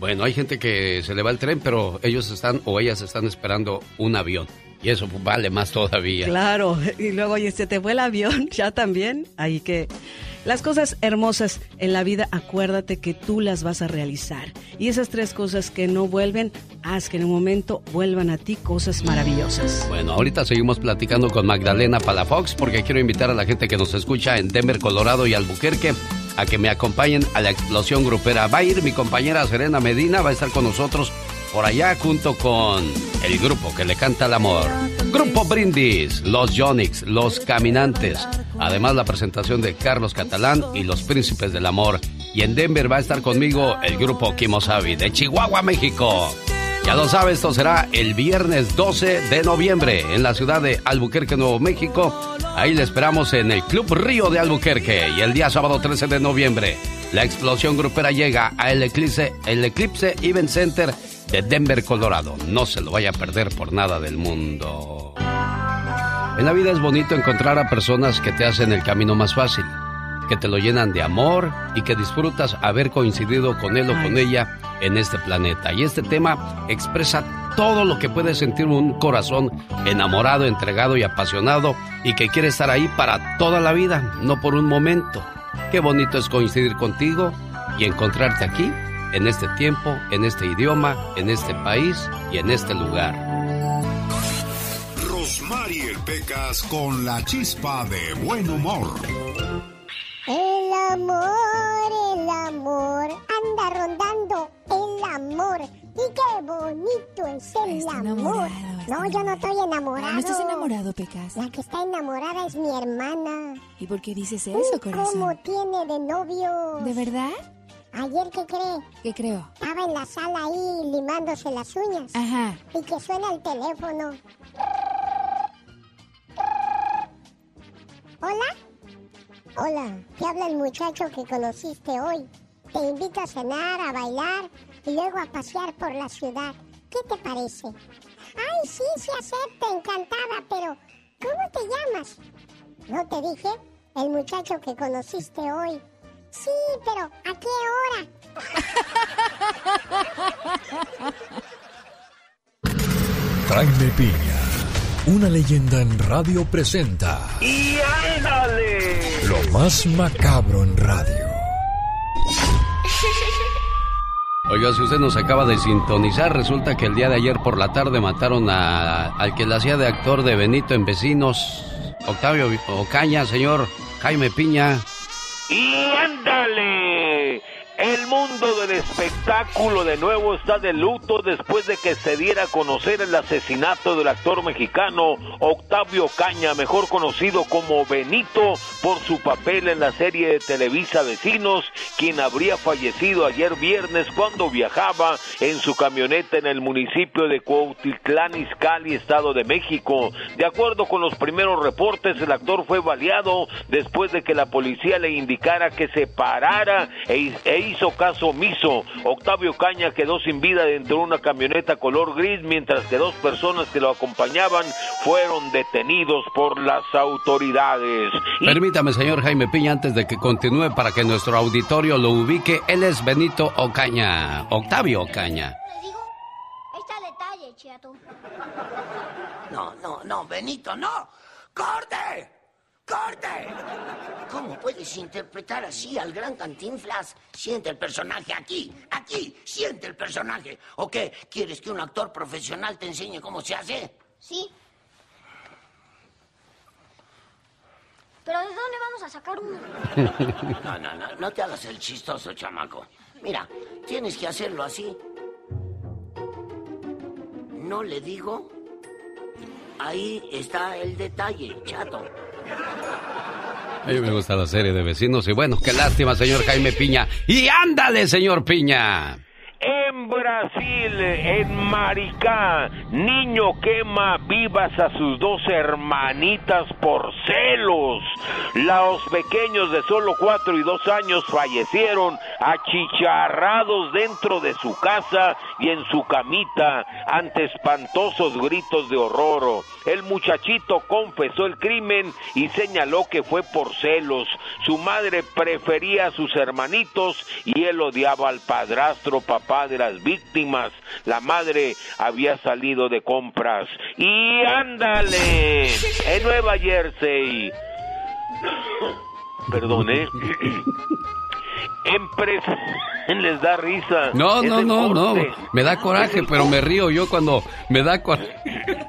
Bueno, hay gente que se le va el tren, pero ellos están o ellas están esperando un avión. Y eso vale más todavía. Claro, [LAUGHS] y luego, oye, se te fue el avión, [LAUGHS] ya también. Ahí que las cosas hermosas en la vida, acuérdate que tú las vas a realizar. Y esas tres cosas que no vuelven, haz que en un momento vuelvan a ti cosas maravillosas. Bueno, ahorita seguimos platicando con Magdalena Palafox porque quiero invitar a la gente que nos escucha en Denver, Colorado y Albuquerque a que me acompañen a la explosión grupera. Va a ir mi compañera Serena Medina, va a estar con nosotros por allá junto con el grupo que le canta el amor. Grupo Brindis, Los Yonix, Los Caminantes. Además la presentación de Carlos Catalán y Los Príncipes del Amor. Y en Denver va a estar conmigo el grupo Kimosabi de Chihuahua, México. Ya lo sabe, esto será el viernes 12 de noviembre en la ciudad de Albuquerque, Nuevo México. Ahí le esperamos en el Club Río de Albuquerque. Y el día sábado 13 de noviembre, la explosión grupera llega a el Eclipse, el Eclipse Event Center de Denver, Colorado. No se lo vaya a perder por nada del mundo. En la vida es bonito encontrar a personas que te hacen el camino más fácil, que te lo llenan de amor y que disfrutas haber coincidido con él o con ella en este planeta. Y este tema expresa todo lo que puede sentir un corazón enamorado, entregado y apasionado y que quiere estar ahí para toda la vida, no por un momento. Qué bonito es coincidir contigo y encontrarte aquí, en este tiempo, en este idioma, en este país y en este lugar. Rosmarie Pecas con la chispa de buen humor. El amor, el amor, anda rondando el amor. Y qué bonito es el amor. No, yo no estoy enamorado. No estás enamorado, Pecas. La que está enamorada es mi hermana. ¿Y por qué dices eso, corazón? ¿Cómo tiene de novio? ¿De verdad? Ayer, ¿qué cree? ¿Qué creo? Estaba en la sala ahí limándose las uñas. Ajá. Y que suena el teléfono. ¿Hola? Hola, te habla el muchacho que conociste hoy. Te invito a cenar, a bailar y luego a pasear por la ciudad. ¿Qué te parece? Ay, sí, sí acepto, encantada, pero ¿cómo te llamas? ¿No te dije? El muchacho que conociste hoy. Sí, pero ¿a qué hora? Jaime Piña, una leyenda en radio presenta ¡Y ándale! lo más macabro en radio. Oiga, si usted nos acaba de sintonizar, resulta que el día de ayer por la tarde mataron a, al que le hacía de actor de Benito en Vecinos, Octavio Ocaña, señor Jaime Piña. ¡Y ándale! El mundo del espectáculo de nuevo está de luto después de que se diera a conocer el asesinato del actor mexicano Octavio Caña, mejor conocido como Benito, por su papel en la serie de Televisa Vecinos, quien habría fallecido ayer viernes cuando viajaba en su camioneta en el municipio de Cuautitlán Izcalli, Estado de México. De acuerdo con los primeros reportes, el actor fue baleado después de que la policía le indicara que se parara e, e hizo caso omiso. Octavio Caña quedó sin vida dentro de una camioneta color gris, mientras que dos personas que lo acompañaban fueron detenidos por las autoridades. Y- Permítame, señor Jaime Piña, antes de que continúe para que nuestro auditorio lo ubique, él es Benito Ocaña, Octavio Ocaña. No, no, no, Benito, no. ¡Corte! ¡Corte! ¿Cómo puedes interpretar así al gran Cantinflas? Siente el personaje aquí, aquí, siente el personaje. ¿O qué? ¿Quieres que un actor profesional te enseñe cómo se hace? Sí. Pero ¿de dónde vamos a sacar uno? No, no, no, no te hagas el chistoso, chamaco. Mira, tienes que hacerlo así. No le digo. Ahí está el detalle, chato. A mí me gusta la serie de vecinos y bueno, qué lástima, señor Jaime Piña. Y ándale, señor Piña. En Brasil, en Maricá, niño quema vivas a sus dos hermanitas por celos. Los pequeños de solo cuatro y dos años fallecieron achicharrados dentro de su casa y en su camita ante espantosos gritos de horror. El muchachito confesó el crimen y señaló que fue por celos. Su madre prefería a sus hermanitos y él odiaba al padrastro papá de las víctimas. La madre había salido de compras. Y ándale, en Nueva Jersey. [COUGHS] Perdón, [COUGHS] ¿eh? Empresa les da risa. No, no, no, no. Me da coraje, pero me río yo cuando me da coraje. [LAUGHS]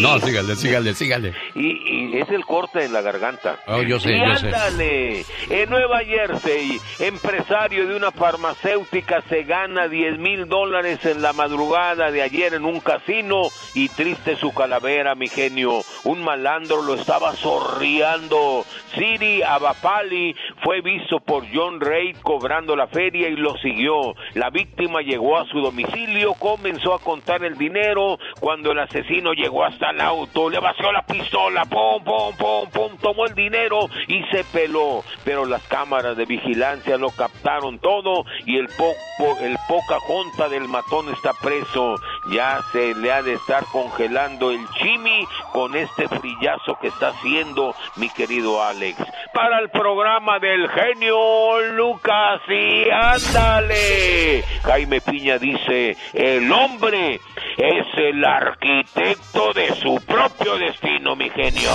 No, sígale, sígale, sígale. Y, y es el corte en la garganta. Oh, yo sé, y yo sé. ándale, en Nueva Jersey, empresario de una farmacéutica se gana 10 mil dólares en la madrugada de ayer en un casino y triste su calavera, mi genio. Un malandro lo estaba sorriando. Siri Abapali fue visto por John Reid cobrando la feria y lo siguió. La víctima llegó a su domicilio, comenzó a contar el dinero cuando el asesino llegó hasta el auto, le vació la pistola, pum, pum, pum, pum, tomó el dinero y se peló. Pero las cámaras de vigilancia lo captaron todo y el, po- po- el poca junta del matón está preso. Ya se le ha de estar congelando el chimi con este frillazo que está haciendo mi querido Alex. Para el programa del genio Lucas y ándale. Jaime Piña dice, el hombre es el arquitecto de su propio destino, mi genio.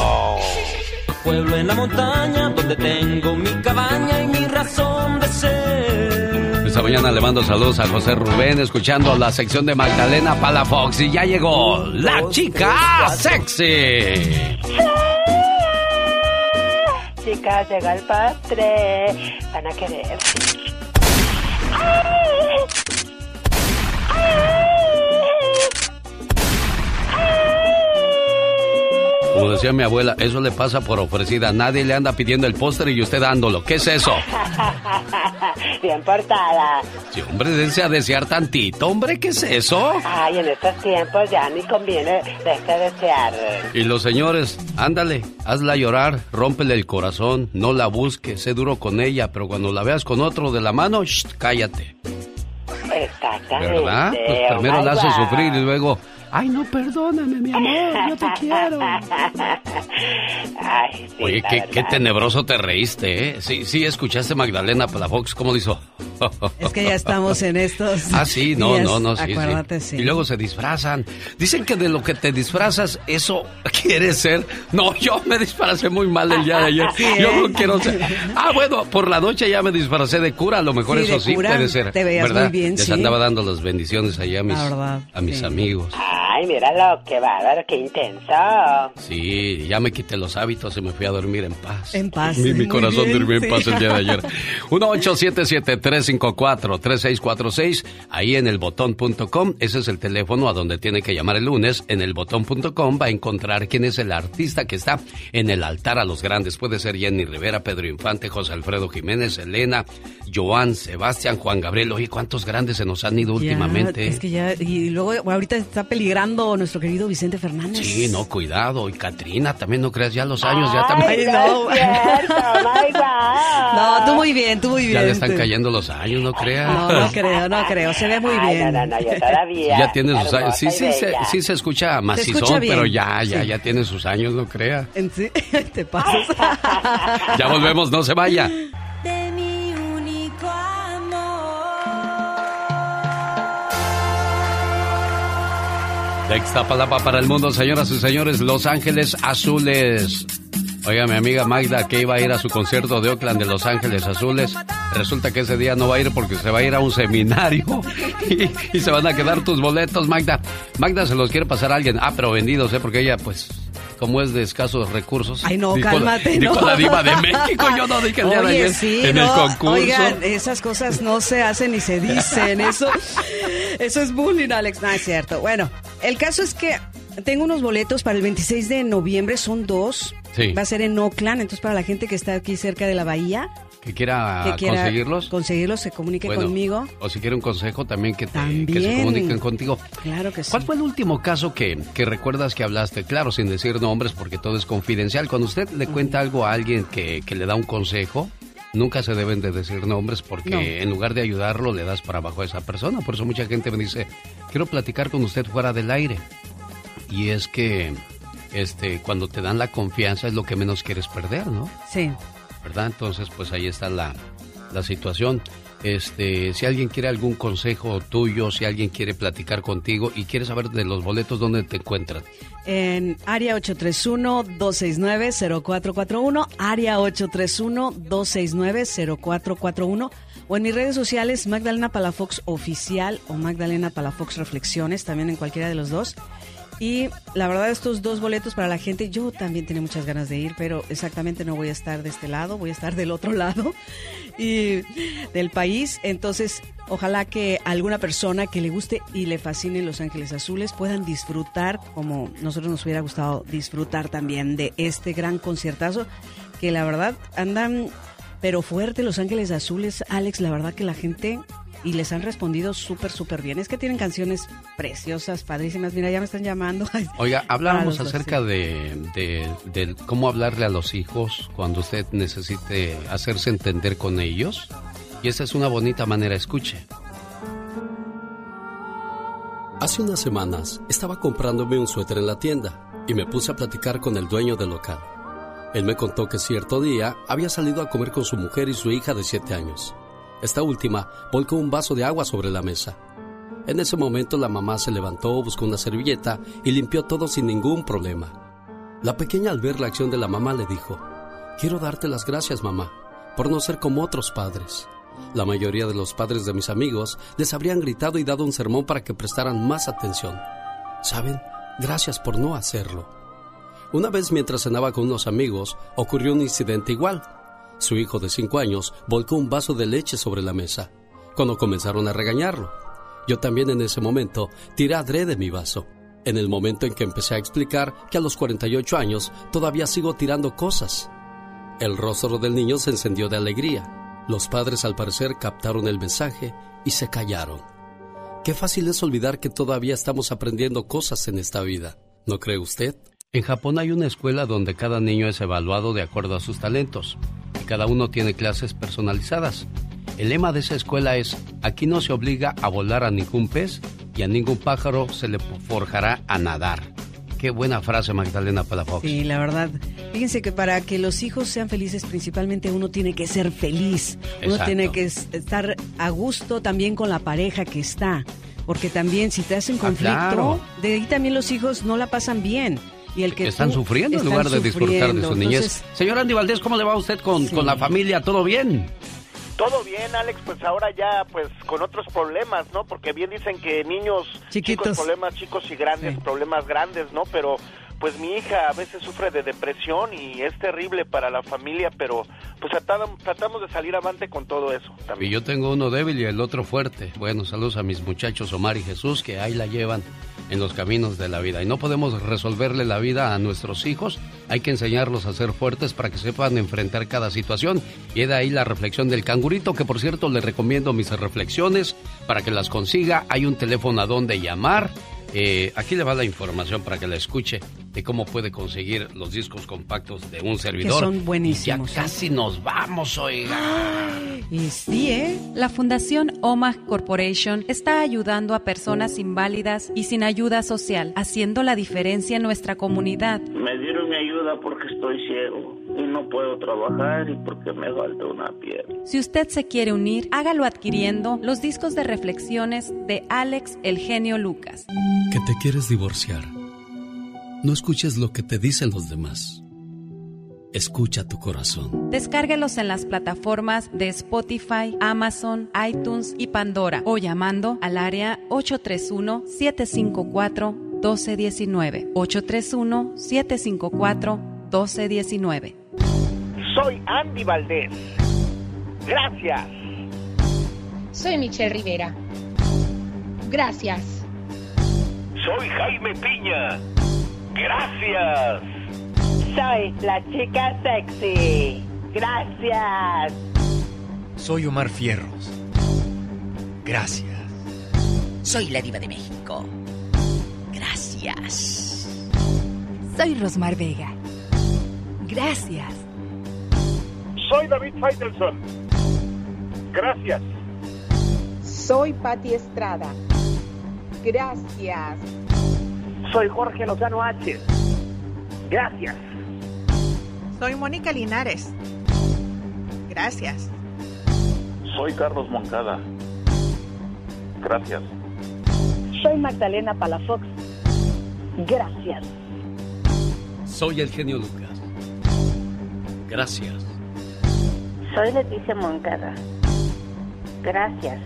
Pueblo en la montaña donde tengo mi cabaña y mi razón de ser. Esta mañana le mando saludos a José Rubén, escuchando la sección de Magdalena Palafox. Y ya llegó la chica sexy. Chicas, llega el postre. Van a querer. Como decía mi abuela, eso le pasa por ofrecida. Nadie le anda pidiendo el póster y usted dándolo. ¿Qué es eso? [LAUGHS] Bien portada. Sí, hombre, dense a desear tantito. Hombre, ¿qué es eso? Ay, en estos tiempos ya ni conviene de desear. Y los señores, ándale, hazla llorar, rómpele el corazón, no la busques, sé duro con ella, pero cuando la veas con otro de la mano, shh, cállate. Exactamente. ¿Verdad? Pues Oh primero la hace sufrir y luego, ay, no, perdóname, mi amor, yo te quiero. Ay, sí, Oye, qué, tenebroso te reíste, ¿eh? Sí, sí, escuchaste Magdalena Palafox, ¿cómo hizo? Es que ya estamos en estos. [LAUGHS] Ah, sí, no, días, no, no, sí. Acuérdate, sí. Y luego se disfrazan. Dicen que de lo que te disfrazas, eso [LAUGHS] quiere ser. No, yo me disfracé muy mal el día de ayer. [LAUGHS] Sí, yo ¿eh? no quiero ser. Ah, bueno, por la noche ya me disfracé de cura. A lo mejor Sí, eso de sí cura puede ser. te veías ¿verdad? muy bien, Les sí. andaba dando las bendiciones allá a mis, La verdad, a mis sí. amigos. Ay, míralo, qué bárbaro, qué intenso. Sí, ya me quité los hábitos y me fui a dormir en paz. En paz. Mi, corazón bien, durmió en paz el día de ayer. [LAUGHS] 1-877-354-3646. Ahí en el botón.com. Ese es el teléfono a donde tiene que llamar el lunes. En el botón.com va a encontrar quién es el artista que está en el altar a los grandes. Puede ser Jenny Rivera, Pedro Infante, José Alfredo Jiménez, Elena, Joan, Sebastián, Juan Gabriel. Oye, ¿cuántos grandes se nos han ido Ya, últimamente? Es que ya, y luego ahorita está peligrando nuestro querido Vicente Fernández. Sí, no, cuidado. Y Katrina, también no creas ya los años, ya también. Ay, [LAUGHS] no. my God. No, tú muy bien, tú muy bien. Ya le están cayendo los años, no creas. No, no creo, no creo. Se ve muy Ay, bien. no, no, no, yo todavía. Ya tiene sus años. Sí, sí, se, sí se escucha macizón, escucha pero ya, ya, sí. ya tiene sus años, no crea. En sí, [LAUGHS] te pasas. Ya volvemos, no se vaya. De Ixtapalapa para el mundo, señoras y señores, Los Ángeles Azules. Oiga, mi amiga Magda, que iba a ir a su concierto de Oakland de Los Ángeles Azules, resulta que ese día no va a ir porque se va a ir a un seminario [LAUGHS] y, y se van a quedar tus boletos, Magda. Magda se los quiere pasar a alguien. Ah, pero vendidos, ¿eh? Porque ella, pues, como es de escasos recursos. Ay, no, dijo cálmate, Dijo no. la diva de México, yo no dije el día de ayer sí, en no, el concurso. Oigan, esas cosas no se hacen ni se dicen. Eso, eso es bullying, Alex. No, es cierto. Bueno, el caso es que tengo unos boletos para el 26 de noviembre, son dos. Sí. Va a ser en Oakland, entonces para la gente que está aquí cerca de la bahía, que quiera que quiera conseguirlos. conseguirlos, se comunique Bueno, conmigo. O si quiere un consejo también que, te- que También. se comuniquen contigo. Claro que sí. ¿Cuál fue el último caso que, que recuerdas que hablaste? Claro, sin decir nombres porque todo es confidencial. Cuando usted le cuenta algo a alguien que, que le da un consejo, nunca se deben de decir nombres porque No. en lugar de ayudarlo le das para abajo a esa persona. Por eso mucha gente me dice, quiero platicar con usted fuera del aire. Y es que este, cuando te dan la confianza es lo que menos quieres perder, ¿no? Sí. ¿Verdad? Entonces, pues ahí está la, la situación. Este, si alguien quiere algún consejo tuyo, si alguien quiere platicar contigo y quiere saber de los boletos, ¿dónde te encuentran? En área 831-269-0441, área 831-269-0441 o en mis redes sociales Magdalena Palafox Oficial o Magdalena Palafox Reflexiones, también en cualquiera de los dos. Y la verdad estos dos boletos para la gente, yo también tenía muchas ganas de ir, pero exactamente no voy a estar de este lado, voy a estar del otro [LAUGHS] lado y del país. Entonces, ojalá que alguna persona que le guste y le fascine Los Ángeles Azules puedan disfrutar como nosotros nos hubiera gustado disfrutar también de este gran conciertazo que la verdad andan pero fuerte Los Ángeles Azules, Alex, la verdad que la gente y les han respondido súper, súper bien. Es que tienen canciones preciosas, padrísimas. Mira, ya me están llamando. [LAUGHS] Oiga, hablábamos dos, acerca de, de- de cómo hablarle a los hijos cuando usted necesite hacerse entender con ellos. Y esa es una bonita manera, escuche. Hace unas semanas estaba comprándome un suéter en la tienda y me puse a platicar con el dueño del local. Él me contó que cierto día había salido a comer con su mujer y su hija de 7 años. Esta última volcó un vaso de agua sobre la mesa. En ese momento la mamá se levantó, buscó una servilleta y limpió todo sin ningún problema. La pequeña al ver la acción de la mamá le dijo, quiero darte las gracias mamá por no ser como otros padres. La mayoría de los padres de mis amigos les habrían gritado y dado un sermón para que prestaran más atención. ¿Saben? Gracias por no hacerlo. Una vez mientras cenaba con unos amigos, ocurrió un incidente igual. Su hijo de cinco años volcó un vaso de leche sobre la mesa, cuando comenzaron a regañarlo. Yo también en ese momento tiré adrede mi vaso, en el momento en que empecé a explicar que a los 48 años todavía sigo tirando cosas. El rostro del niño se encendió de alegría. Los padres al parecer captaron el mensaje y se callaron. Qué fácil es olvidar que todavía estamos aprendiendo cosas en esta vida, ¿no cree usted? En Japón hay una escuela donde cada niño es evaluado de acuerdo a sus talentos cada uno tiene clases personalizadas. El lema de esa escuela es, aquí no se obliga a volar a ningún pez y a ningún pájaro se le forjará a nadar. Qué buena frase, Magdalena Palafox. Sí, la verdad. Fíjense que para que los hijos sean felices, principalmente uno tiene que ser feliz. Uno Exacto. tiene que es- estar a gusto también con la pareja que está. Porque también si te hacen Ah, conflicto, claro. de ahí también los hijos no la pasan bien. Y el que Están sufriendo en lugar de disfrutar de su niñez. Entonces, Señor Andy Valdés, ¿cómo le va a usted con, con la familia? ¿Todo bien? Todo bien, Alex, pues ahora ya pues con otros problemas, ¿no? Porque bien dicen que niños Chiquitos. chicos problemas chicos y grandes, problemas grandes, ¿no? Pero pues mi hija a veces sufre de depresión y es terrible para la familia, pero pues tratamos, tratamos de salir avante con todo eso también. Y yo tengo uno débil y el otro fuerte. Bueno, saludos a mis muchachos Omar y Jesús que ahí la llevan en los caminos de la vida. Y no podemos resolverle la vida a nuestros hijos. Hay que enseñarlos a ser fuertes para que sepan enfrentar cada situación. Y de ahí la reflexión del cangurito, que por cierto le recomiendo mis reflexiones para que las consiga. Hay un teléfono a donde llamar. Eh, aquí le va la información para que la escuche de cómo puede conseguir los discos compactos de un servidor. son buenísimos, Y ya casi nos vamos, oiga. Y sí, ¿eh? La Fundación OMAG Corporation está ayudando a personas inválidas y sin ayuda social, haciendo la diferencia en nuestra comunidad. Me dieron ayuda porque estoy ciego y no puedo trabajar y porque me falta una pierna. Si usted se quiere unir, hágalo adquiriendo los discos de reflexiones de Alex El Genio Lucas. que te quieres divorciar. No escuches lo que te dicen los demás. Escucha tu corazón. Descárguelos en las plataformas de Spotify, Amazon, iTunes y Pandora o llamando al área 831-754-1219. 831-754-1219. Soy Andy Valdés. Gracias. Soy Michelle Rivera. Gracias. Soy Jaime Piña. Gracias. Soy la chica sexy. Gracias. Soy Omar Fierros. Gracias. Soy la diva de México. Gracias. Soy Rosmar Vega. Gracias. Soy David Faitelson. Gracias. Soy Patti Estrada. Gracias. Soy Jorge Lozano H. Gracias. Soy Mónica Linares. Gracias. Soy Carlos Moncada. Gracias. Soy Magdalena Palafox. Gracias. Soy el genio Lucas. Gracias. Soy Leticia Moncada. Gracias.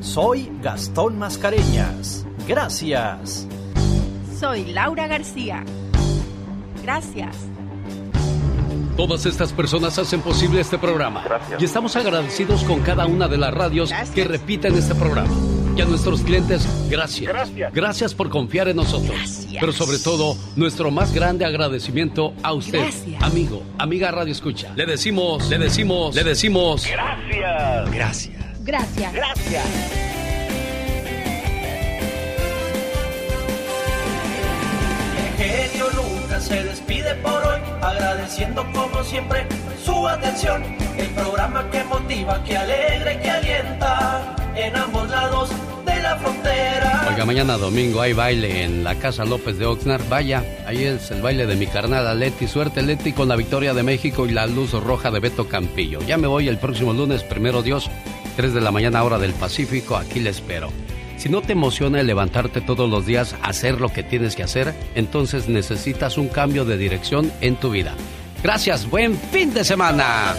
Soy Gastón Mascareñas. Gracias. Soy Laura García. Gracias. Todas estas personas hacen posible este programa. Y estamos agradecidos con cada una de las radios que repiten este programa. Y a nuestros clientes, gracias. Gracias. por confiar en nosotros. Pero sobre todo, nuestro más grande agradecimiento a usted, Gracias. amigo, amiga Radio Escucha. Le decimos, le decimos, le decimos. Gracias. Gracias. Gracias. Gracias. El genio Lucas se despide por hoy, agradeciendo como siempre su atención. El programa que motiva, que alegra y que alienta en ambos lados Oiga, mañana domingo hay baile en la Casa López de Oxnard. Vaya, ahí es el baile de mi carnada Leti. Suerte, Leti, con la victoria de México y la luz roja de Beto Campillo. Ya me voy el próximo lunes, primero Dios, 3 de la mañana, hora del Pacífico. Aquí le espero. Si no te emociona el levantarte todos los días a hacer lo que tienes que hacer, entonces necesitas un cambio de dirección en tu vida. Gracias, buen fin de semana.